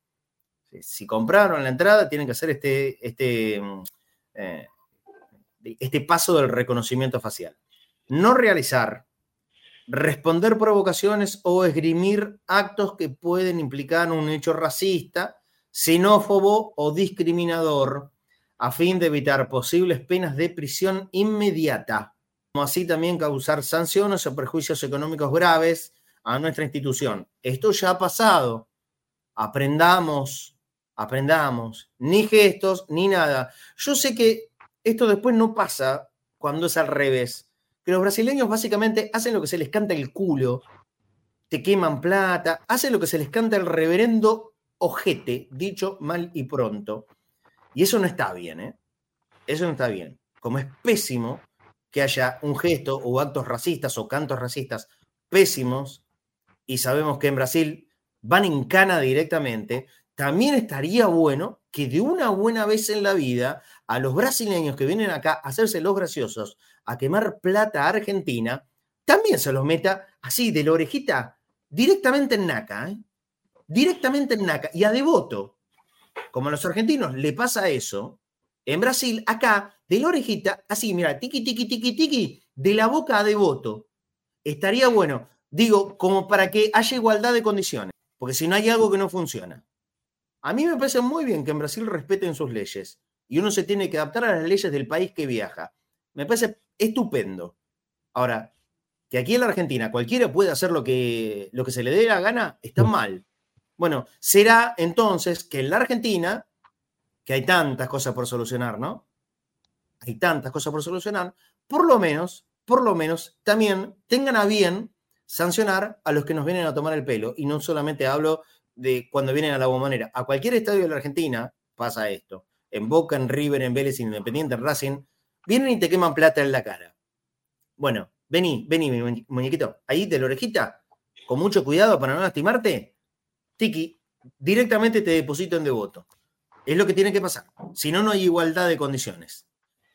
Si compraron la entrada, tienen que hacer este, este, eh, este paso del reconocimiento facial. No realizar responder provocaciones o esgrimir actos que pueden implicar un hecho racista, xenófobo o discriminador, a fin de evitar posibles penas de prisión inmediata, como así también causar sanciones o perjuicios económicos graves a nuestra institución. Esto ya ha pasado. Aprendamos, aprendamos, ni gestos, ni nada. Yo sé que esto después no pasa cuando es al revés que los brasileños básicamente hacen lo que se les canta el culo, te queman plata, hacen lo que se les canta el reverendo ojete, dicho mal y pronto. Y eso no está bien, ¿eh? Eso no está bien. Como es pésimo que haya un gesto o actos racistas o cantos racistas pésimos, y sabemos que en Brasil van en cana directamente, también estaría bueno que de una buena vez en la vida a los brasileños que vienen acá a hacerse los graciosos, a quemar plata a Argentina, también se los meta así de la orejita directamente en Naca, ¿eh? directamente en Naca y a devoto. Como a los argentinos le pasa eso, en Brasil, acá, de la orejita, así, mira, tiqui, tiqui, tiqui, tiqui, de la boca a devoto. Estaría bueno, digo, como para que haya igualdad de condiciones, porque si no hay algo que no funciona. A mí me parece muy bien que en Brasil respeten sus leyes y uno se tiene que adaptar a las leyes del país que viaja. Me parece estupendo. Ahora, que aquí en la Argentina cualquiera puede hacer lo que, lo que se le dé la gana, está mm. mal. Bueno, será entonces que en la Argentina, que hay tantas cosas por solucionar, ¿no? Hay tantas cosas por solucionar, por lo menos, por lo menos, también tengan a bien sancionar a los que nos vienen a tomar el pelo. Y no solamente hablo de cuando vienen a la bombonera. A cualquier estadio de la Argentina pasa esto. En Boca, en River, en Vélez, en Independiente, en Racing, vienen y te queman plata en la cara. Bueno, vení, vení, mi muñequito, ahí de la orejita, con mucho cuidado para no lastimarte, tiki, directamente te deposito en devoto. Es lo que tiene que pasar. Si no, no hay igualdad de condiciones.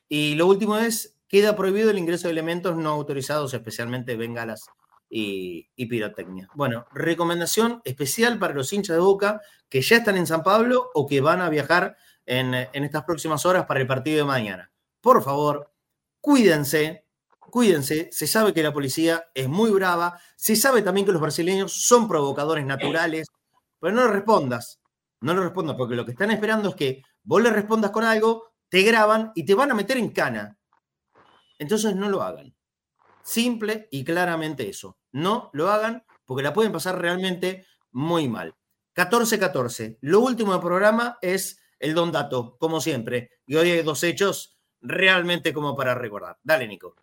Y lo último es, queda prohibido el ingreso de elementos no autorizados, especialmente bengalas y, pirotecnia. Bueno, recomendación especial para los hinchas de Boca que ya están en San Pablo o que van a viajar en, en estas próximas horas para el partido de mañana. Por favor, cuídense, cuídense, se sabe que la policía es muy brava, se sabe también que los brasileños son provocadores naturales, pero no le respondas, no le respondas, porque lo que están esperando es que vos le respondas con algo, te graban y te van a meter en cana. Entonces no lo hagan. Simple y claramente eso. No lo hagan porque la pueden pasar realmente muy mal. 14-14. Lo último del programa es el Don Dato, como siempre. Y hoy hay dos hechos realmente como para recordar. Dale, Nico.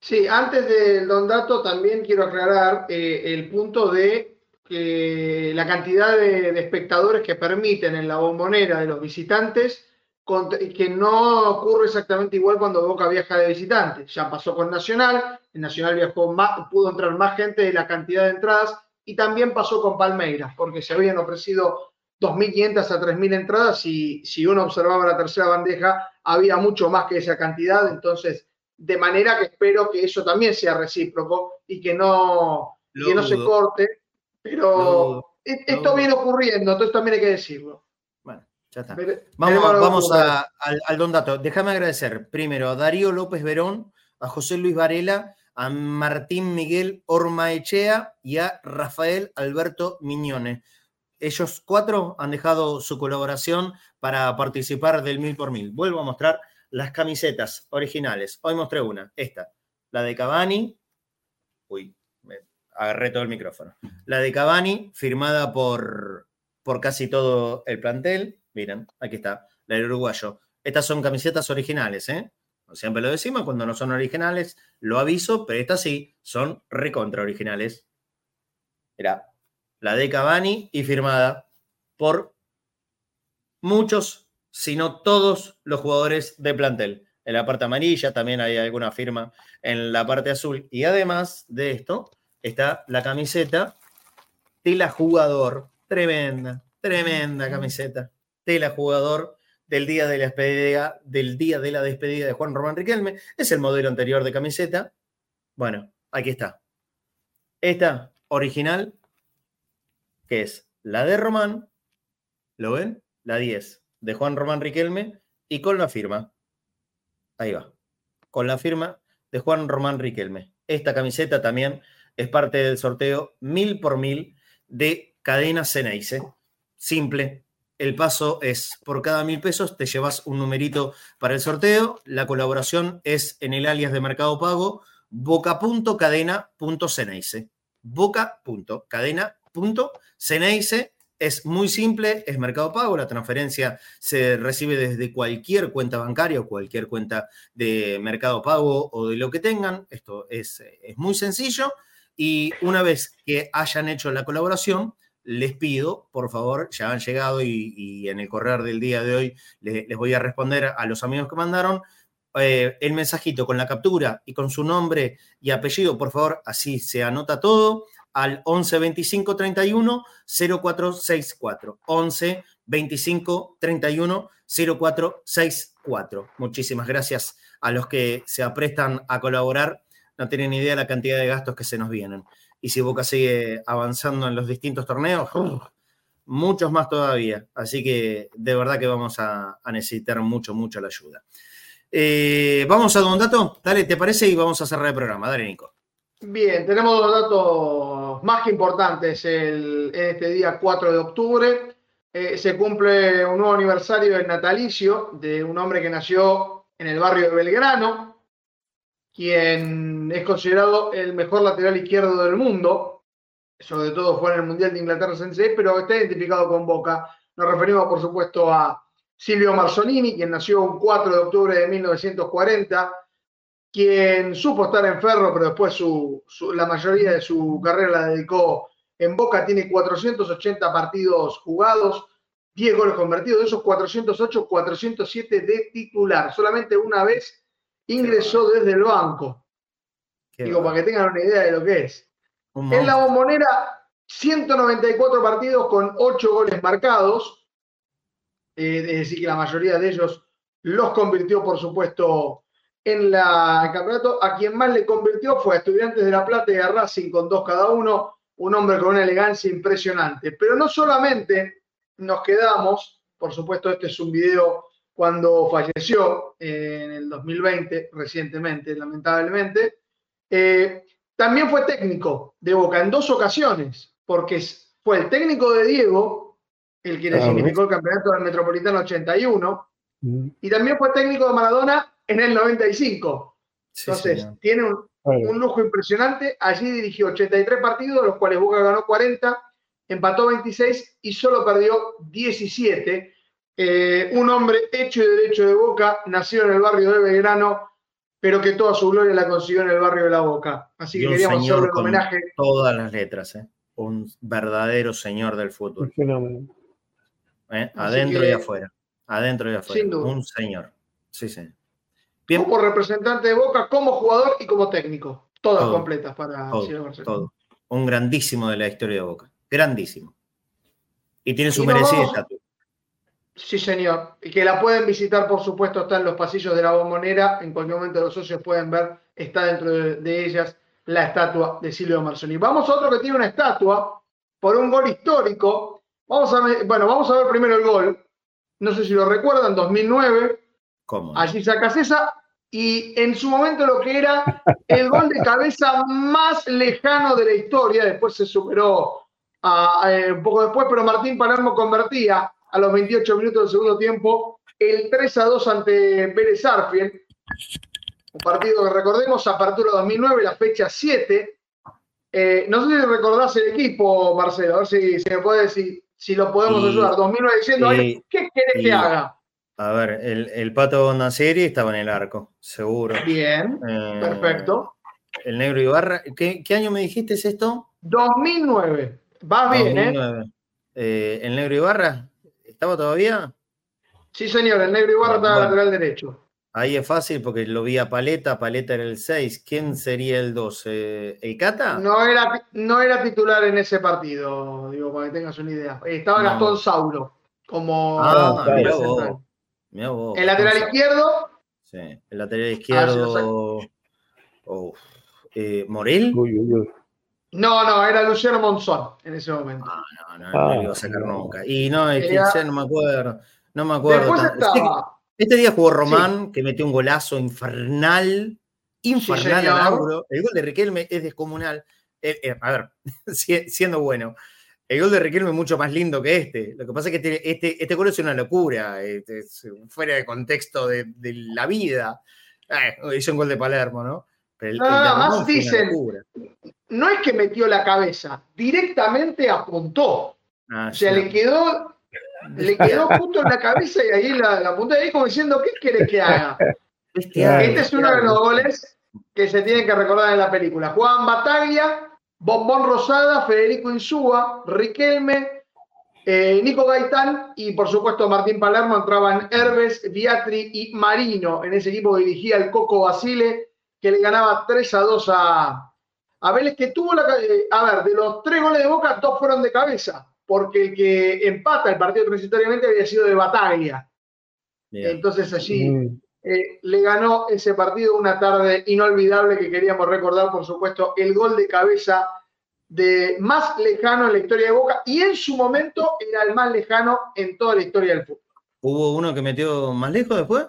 Sí, antes del Don Dato también quiero aclarar eh, el punto de que la cantidad de, espectadores que permiten en la bombonera de los visitantes que no ocurre exactamente igual cuando Boca viaja de visitante. Ya pasó con Nacional, en Nacional viajó más, pudo entrar más gente de la cantidad de entradas y también pasó con Palmeiras, porque se habían ofrecido 2.500 a 3.000 entradas y si uno observaba la tercera bandeja había mucho más que esa cantidad, entonces de manera que espero que eso también sea recíproco y que no, que no se corte, pero e-, esto viene ocurriendo, entonces también hay que decirlo. Vamos, vamos al, don dato. Déjame agradecer primero a Darío López Verón, a José Luis Varela, a Martín Miguel Ormaechea y a Rafael Alberto Miñones. Ellos cuatro han dejado su colaboración para participar del mil por mil. Vuelvo a mostrar las camisetas originales. Hoy mostré una, esta, la de Cavani. Uy, me agarré todo el micrófono. La de Cavani, firmada por, por casi todo el plantel. Miren, aquí está, la del uruguayo. Estas son camisetas originales, ¿eh? Siempre lo decimos, cuando no son originales, lo aviso, pero estas sí son recontra originales. Mira, la de Cavani y firmada por muchos, si no todos los jugadores de plantel. En la parte amarilla también hay alguna firma en la parte azul. Y además de esto, está la camiseta de la jugador. Tremenda, tremenda camiseta tela jugador del día de la despedida, del día de la despedida de Juan Román Riquelme. Es el modelo anterior de camiseta. Bueno, aquí está. Esta original, que es la de Román, ¿lo ven? La 10 de Juan Román Riquelme y con la firma. Ahí va. Con la firma de Juan Román Riquelme. Esta camiseta también es parte del sorteo mil por mil de Cadena Ceneice. Simple, el paso es, por cada mil pesos te llevas un numerito para el sorteo. La colaboración es en el alias de Mercado Pago, boca.cadena.ceneice. Boca.cadena.ceneice. Es muy simple, es Mercado Pago, la transferencia se recibe desde cualquier cuenta bancaria o cualquier cuenta de Mercado Pago o de lo que tengan. Esto es, es muy sencillo. Y una vez que hayan hecho la colaboración, les pido, por favor, ya han llegado y, en el correr del día de hoy les, voy a responder a los amigos que mandaron eh, el mensajito con la captura y con su nombre y apellido, por favor, así se anota todo al 11 25 31 0464. 11 25 31 0464. Muchísimas gracias a los que se aprestan a colaborar. No tienen idea de la cantidad de gastos que se nos vienen. Y si Boca sigue avanzando en los distintos torneos, muchos más todavía. Así que de verdad que vamos a, necesitar mucho, mucho la ayuda. Eh, vamos a un dato. Dale, ¿te parece? Y vamos a cerrar el programa. Dale, Nico. Bien, tenemos dos datos más que importantes el, en este día 4 de octubre. Eh, se cumple un nuevo aniversario del natalicio de un hombre que nació en el barrio de Belgrano, quien es considerado el mejor lateral izquierdo del mundo, sobre todo fue en el Mundial de Inglaterra 66, pero está identificado con Boca. Nos referimos, por supuesto, a Silvio Marzolini, quien nació un 4 de octubre de 1940, quien supo estar en Ferro, pero después su, su, la mayoría de su carrera la dedicó en Boca, tiene 480 partidos jugados, 10 goles convertidos, de esos 408, 407 de titular. Solamente una vez ingresó desde el banco. Qué Digo, para que tengan una idea de lo que es. En la bombonera, 194 partidos con 8 goles marcados. Eh, es decir, que la mayoría de ellos los convirtió, por supuesto, en la el campeonato. A quien más le convirtió fue a Estudiantes de La Plata y a Racing con dos cada uno. Un hombre con una elegancia impresionante. Pero no solamente nos quedamos, por supuesto, este es un video cuando falleció eh, en el 2020, recientemente, lamentablemente. Eh, también fue técnico de Boca en dos ocasiones, porque fue el técnico de Diego, el que le Ah, significó el campeonato del Metropolitano 81, Mm, y también fue técnico de Maradona en el 95. Sí, Entonces, señor. tiene un, lujo impresionante. Allí dirigió 83 partidos, de los cuales Boca ganó 40, empató 26 y solo perdió 17. Eh, un hombre hecho y derecho de Boca, nació en el barrio de Belgrano, pero que toda su gloria la consiguió en el barrio de La Boca. Así que queríamos señor hacerle un homenaje. todas las letras, ¿eh? Un verdadero señor del Un fútbol. fenómeno. ¿eh? Adentro que- y afuera. Adentro y afuera. Sin duda. Un señor. Sí, sí. Bien. Como representante de Boca, como jugador y como técnico. Todas Todo. completas para Todo, Silvio Marcelo. todo. Un grandísimo de la historia de Boca. Grandísimo. Y tiene su merecida estatua. Sí, señor. Y que la pueden visitar, por supuesto, está en los pasillos de la bombonera. En cualquier momento los socios pueden ver, está dentro de, de ellas la estatua de Silvio Marzoni. Vamos a otro que tiene una estatua por un gol histórico. Vamos a, bueno, vamos a ver primero el gol. No sé si lo recuerdan, 2009. Allí saca César. Y en su momento lo que era el gol de cabeza más lejano de la historia, después se superó a- a- eh, un poco después, pero Martín Palermo convertía a los 28 minutos del segundo tiempo el 3 a 2 ante Vélez Arfield. Un partido que recordemos, apertura 2009, la fecha 7. Eh, no sé si recordás el equipo, Marcelo, a ver si, si me puede decir si lo podemos Y- ayudar. 2009 diciendo, y- "Ay, ¿qué querés y- que haga? A ver, el, el pato Bondancieri estaba en el arco, seguro. Bien, Eh, perfecto. El negro Ibarra. ¿Qué, qué año me dijiste es esto? 2009. Vas bien, ¿eh? 2009. Eh, ¿El negro Ibarra? ¿Estaba todavía? Sí, señor, el negro Ibarra está Bueno. lateral derecho. Ahí es fácil porque lo vi a Paleta, Paleta era el 6. ¿Quién sería el 12? ¿El Cata? No era, no era titular en ese partido, digo, para que tengas una idea. Estaba No. Gastón Sauro como Ah, claro. Vos. El lateral izquierdo, Sí, el lateral Ah, izquierdo. Uf. Eh, ¿Morel? Uy, uy, uy. no, no, era Luciano Monzón en ese momento. Ah, no, no, Ah, no lo iba a sacar no. nunca. Y no, es que Era- ya no me acuerdo. No me acuerdo. Después estaba, Este día jugó Román, que metió un golazo infernal. Infernal señor. al Auro. El gol de Riquelme es descomunal. Eh, eh, a ver, si- siendo bueno. El gol de Riquelme es mucho más lindo que este. Lo que pasa es que este, este, este gol es una locura. este es fuera de contexto de, de la vida. Eh, hizo un gol de Palermo, ¿no? Pero el, el de Nada más dicen. no es que metió la cabeza, directamente apuntó. Ah, O sea, le quedó, le quedó justo en la cabeza y ahí la, la apuntó ahí como diciendo, ¿qué querés que haga? Este es uno de los goles que se tienen que recordar en la película. Juan Bataglia, Bombón Rosada, Federico Insúa, Riquelme, eh, Nico Gaitán y por supuesto Martín Palermo entraban Herbes, Viatri y Marino en ese equipo que dirigía el Coco Basile que le ganaba 3 a 2 a, A Vélez que tuvo la... eh, a ver, de los tres goles de Boca, dos fueron de cabeza, porque el que empata el partido transitoriamente había sido de Bataglia. Bien. Entonces allí Mm. Eh, le ganó ese partido una tarde inolvidable que queríamos recordar, por supuesto, el gol de cabeza de más lejano en la historia de Boca y en su momento era el más lejano en toda la historia del fútbol. ¿Hubo uno que metió más lejos después?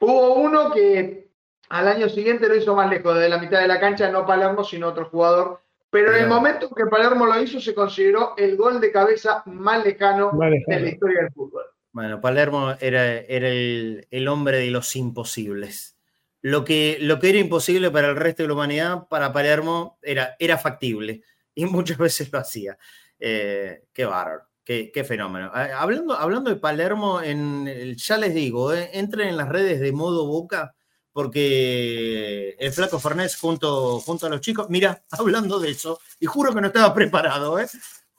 Hubo uno que al año siguiente lo hizo más lejos, de la mitad de la cancha, no Palermo, sino otro jugador. Pero en el momento que Palermo lo hizo, se consideró el gol de cabeza más lejano Más lejano. de la historia del fútbol. Bueno, Palermo era, era el, el hombre de los imposibles. Lo que, lo que era imposible para el resto de la humanidad, para Palermo era, era factible y muchas veces lo hacía. Eh, qué bárbaro, qué, qué fenómeno. Ah, Hablando, hablando de Palermo, en, ya les digo, eh, entren en las redes de modo Boca porque el flaco Farnés junto, junto a los chicos, mira, hablando de eso, y juro que no estaba preparado, ¿eh?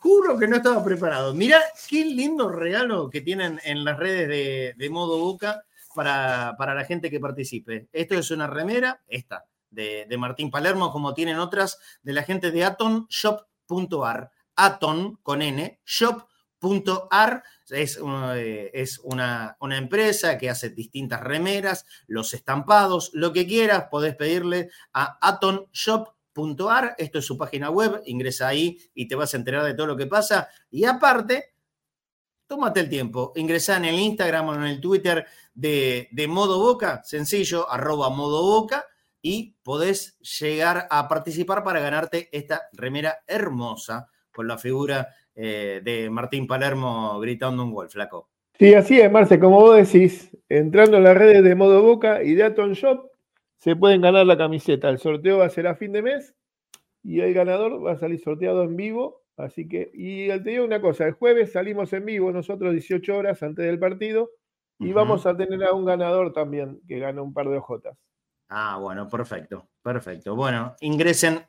Juro que no estaba preparado. Mira qué lindo regalo que tienen en las redes de, de Modo Boca para, para la gente que participe. Esto es una remera, esta, de, de Martín Palermo, como tienen otras de la gente de atonshop.ar. Aton con N, shop.ar. Es, eh, es una, una empresa que hace distintas remeras, los estampados, lo que quieras, podés pedirle a atonshop.ar. Esto es su página web, ingresa ahí y te vas a enterar de todo lo que pasa. Y aparte, tómate el tiempo, ingresa en el Instagram o en el Twitter de, de Modo Boca, sencillo, arroba Modo Boca, y podés llegar a participar para ganarte esta remera hermosa con la figura eh, de Martín Palermo gritando un gol, flaco. Sí, así es, Marce, como vos decís, entrando en las redes de Modo Boca y de Aton Shop, se pueden ganar la camiseta. El sorteo va a ser a fin de mes y el ganador va a salir sorteado en vivo. Así que, y te digo una cosa, el jueves salimos en vivo nosotros 18 horas antes del partido y vamos a tener a un ganador también que gana un par de ojotas. Ah, bueno, perfecto, perfecto. Bueno, ingresen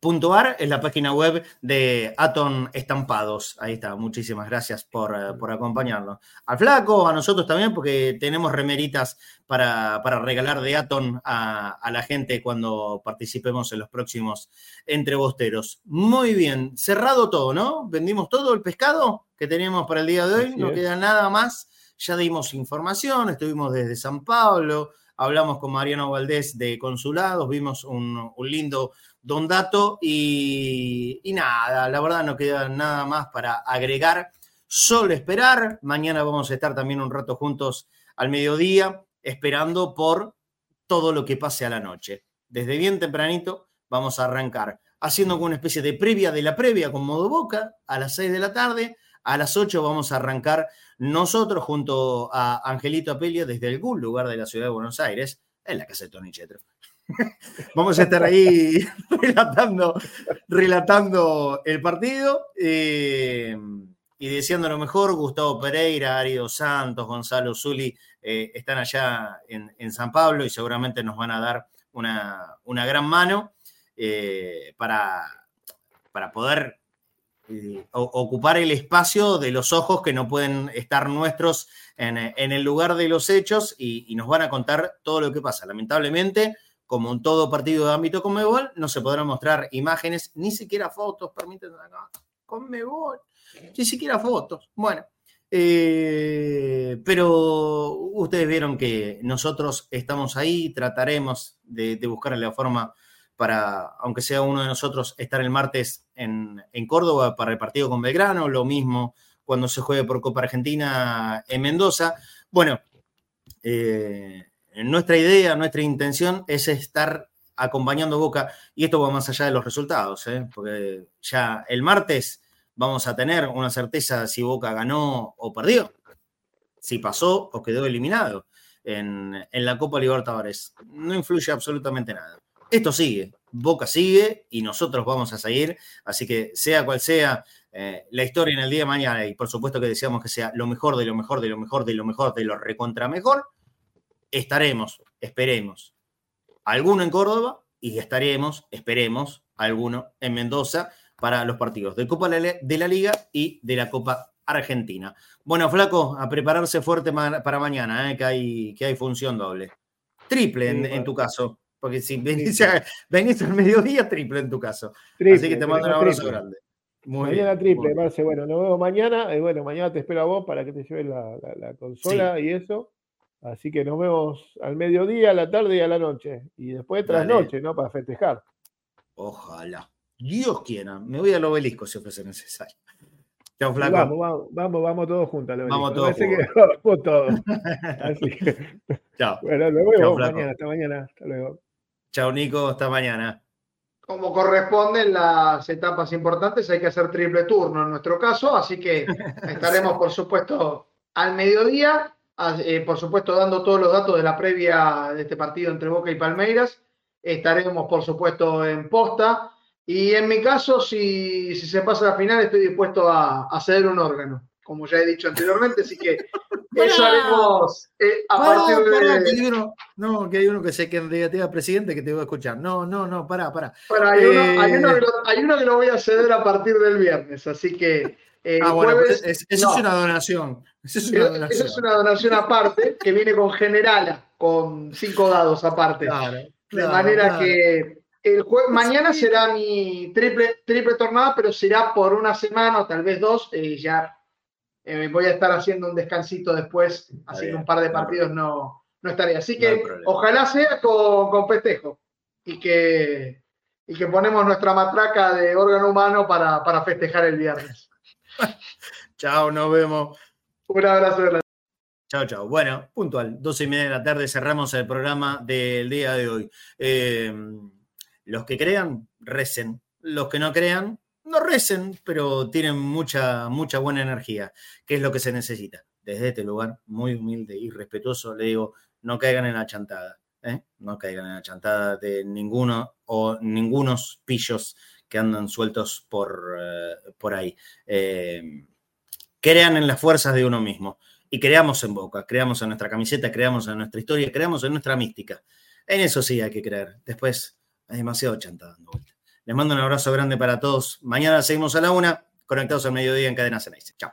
atonshop.ar, es la página web de Aton Estampados. Ahí está, muchísimas gracias por, eh, por acompañarnos. Al flaco, a nosotros también, porque tenemos remeritas para, para regalar de Aton a, a la gente cuando participemos en los próximos entrebosteros. Muy bien, cerrado todo, ¿no? Vendimos todo el pescado que teníamos para el día de hoy, Así no es. queda nada más. Ya dimos información, estuvimos desde San Pablo, hablamos con Mariano Valdés de consulados, vimos un, un lindo don dato y, nada, la verdad no queda nada más para agregar, solo esperar. Mañana vamos a estar también un rato juntos al mediodía, esperando por todo lo que pase a la noche. Desde bien tempranito vamos a arrancar haciendo una especie de previa de la previa con modo boca a las 6 de la tarde. A las 8 vamos a arrancar nosotros junto a Angelito Apelio desde algún lugar de la ciudad de Buenos Aires, en la casa de Tony Chetro. Vamos a estar ahí relatando, relatando el partido eh, y deseando lo mejor. Gustavo Pereira, Arido Santos, Gonzalo Zuli eh, están allá en, San Pablo y seguramente nos van a dar una, una gran mano eh, para, para poder ocupar el espacio de los ojos que no pueden estar nuestros en, en el lugar de los hechos y, nos van a contar todo lo que pasa. Lamentablemente, como en todo partido de ámbito Conmebol, no se podrán mostrar imágenes, ni siquiera fotos, permiten acá, Conmebol, ni siquiera fotos. Bueno, eh, pero ustedes vieron que nosotros estamos ahí, trataremos de, de buscar la forma para, aunque sea uno de nosotros, estar el martes en, en, Córdoba para el partido con Belgrano, lo mismo cuando se juegue por Copa Argentina en Mendoza. Bueno, eh, nuestra idea, nuestra intención es estar acompañando Boca, y esto va más allá de los resultados, ¿eh? porque ya el martes vamos a tener una certeza si Boca ganó o perdió, si pasó o quedó eliminado en, en la Copa Libertadores. No influye absolutamente nada esto sigue, Boca sigue y nosotros vamos a seguir, así que sea cual sea eh, la historia en el día de mañana, y por supuesto que deseamos que sea lo mejor de lo mejor, de lo mejor, de lo mejor, de lo recontra mejor, estaremos, esperemos, alguno en Córdoba y estaremos, esperemos, alguno en Mendoza para los partidos de Copa de la Liga y de la Copa Argentina. Bueno, Flaco, a prepararse fuerte para mañana, eh, que, hay, que hay función doble. Triple en, en tu caso. Porque si venís, al mediodía, triple en tu caso. Así que te mando un abrazo grande. mañana triple, Marce. Bueno, nos vemos mañana. Y bueno, mañana te espero a vos para que te lleves la, consola y eso. Así que nos vemos al mediodía, a la tarde y a la noche. Y después tras noche, ¿no? Para festejar. Ojalá. Dios quiera. Me voy al obelisco si fuese necesario. Chao, flaco. Vamos, vamos, vamos, todos juntos. Vamos todos juntos. vamos todos. Así que, Chao. Bueno, nos vemos mañana. Hasta mañana. Hasta luego. Chao, Nico. Hasta mañana. Como corresponde en las etapas importantes, hay que hacer triple turno en nuestro caso, así que estaremos, por supuesto, al mediodía eh, por supuesto, dando todos los datos de la previa de este partido entre Boca y Palmeiras. Estaremos, por supuesto, en posta. Y en mi caso, si, se pasa a la final, estoy dispuesto a, ceder un órgano, como ya he dicho anteriormente. Así que eso haremos eh, a partir de. no, que hay uno que se candidatea presidente que te voy a escuchar. No, no, no, pará, pará. hay, uno, hay, uno que lo, hay uno que lo voy a ceder a partir del viernes, así que ah, bueno, pues eso es una donación. Eso es una donación. es una donación aparte que viene con Generala, con cinco dados aparte. de manera que el mañana será mi triple, triple tornada, pero será por una semana o tal vez dos. y ya eh, voy a estar haciendo un descansito después, así que un par de partidos no, no estaré. Así que ojalá sea con, con festejo y que, y que ponemos nuestra matraca de órgano humano para, para festejar el viernes. chao, nos vemos. Un abrazo. Chao, chao. Bueno, puntual, 12 y media de la tarde cerramos el programa del día de hoy. Eh, los que crean, recen. Los que no crean, no recen, pero tienen mucha, mucha buena energía, que es lo que se necesita. Desde este lugar, muy humilde y respetuoso, le digo, no caigan en la chantada. ¿eh? No caigan en la chantada de ninguno o ningunos pillos que andan sueltos por, eh, por ahí. Eh, crean en las fuerzas de uno mismo y creamos en Boca, creamos en nuestra camiseta, creamos en nuestra historia, creamos en nuestra mística. En eso sí hay que creer. Después es demasiado chanta dando vuelta. Les mando un abrazo grande para todos. Mañana seguimos a la una, conectados al mediodía en Cadena Ceneice. Chao.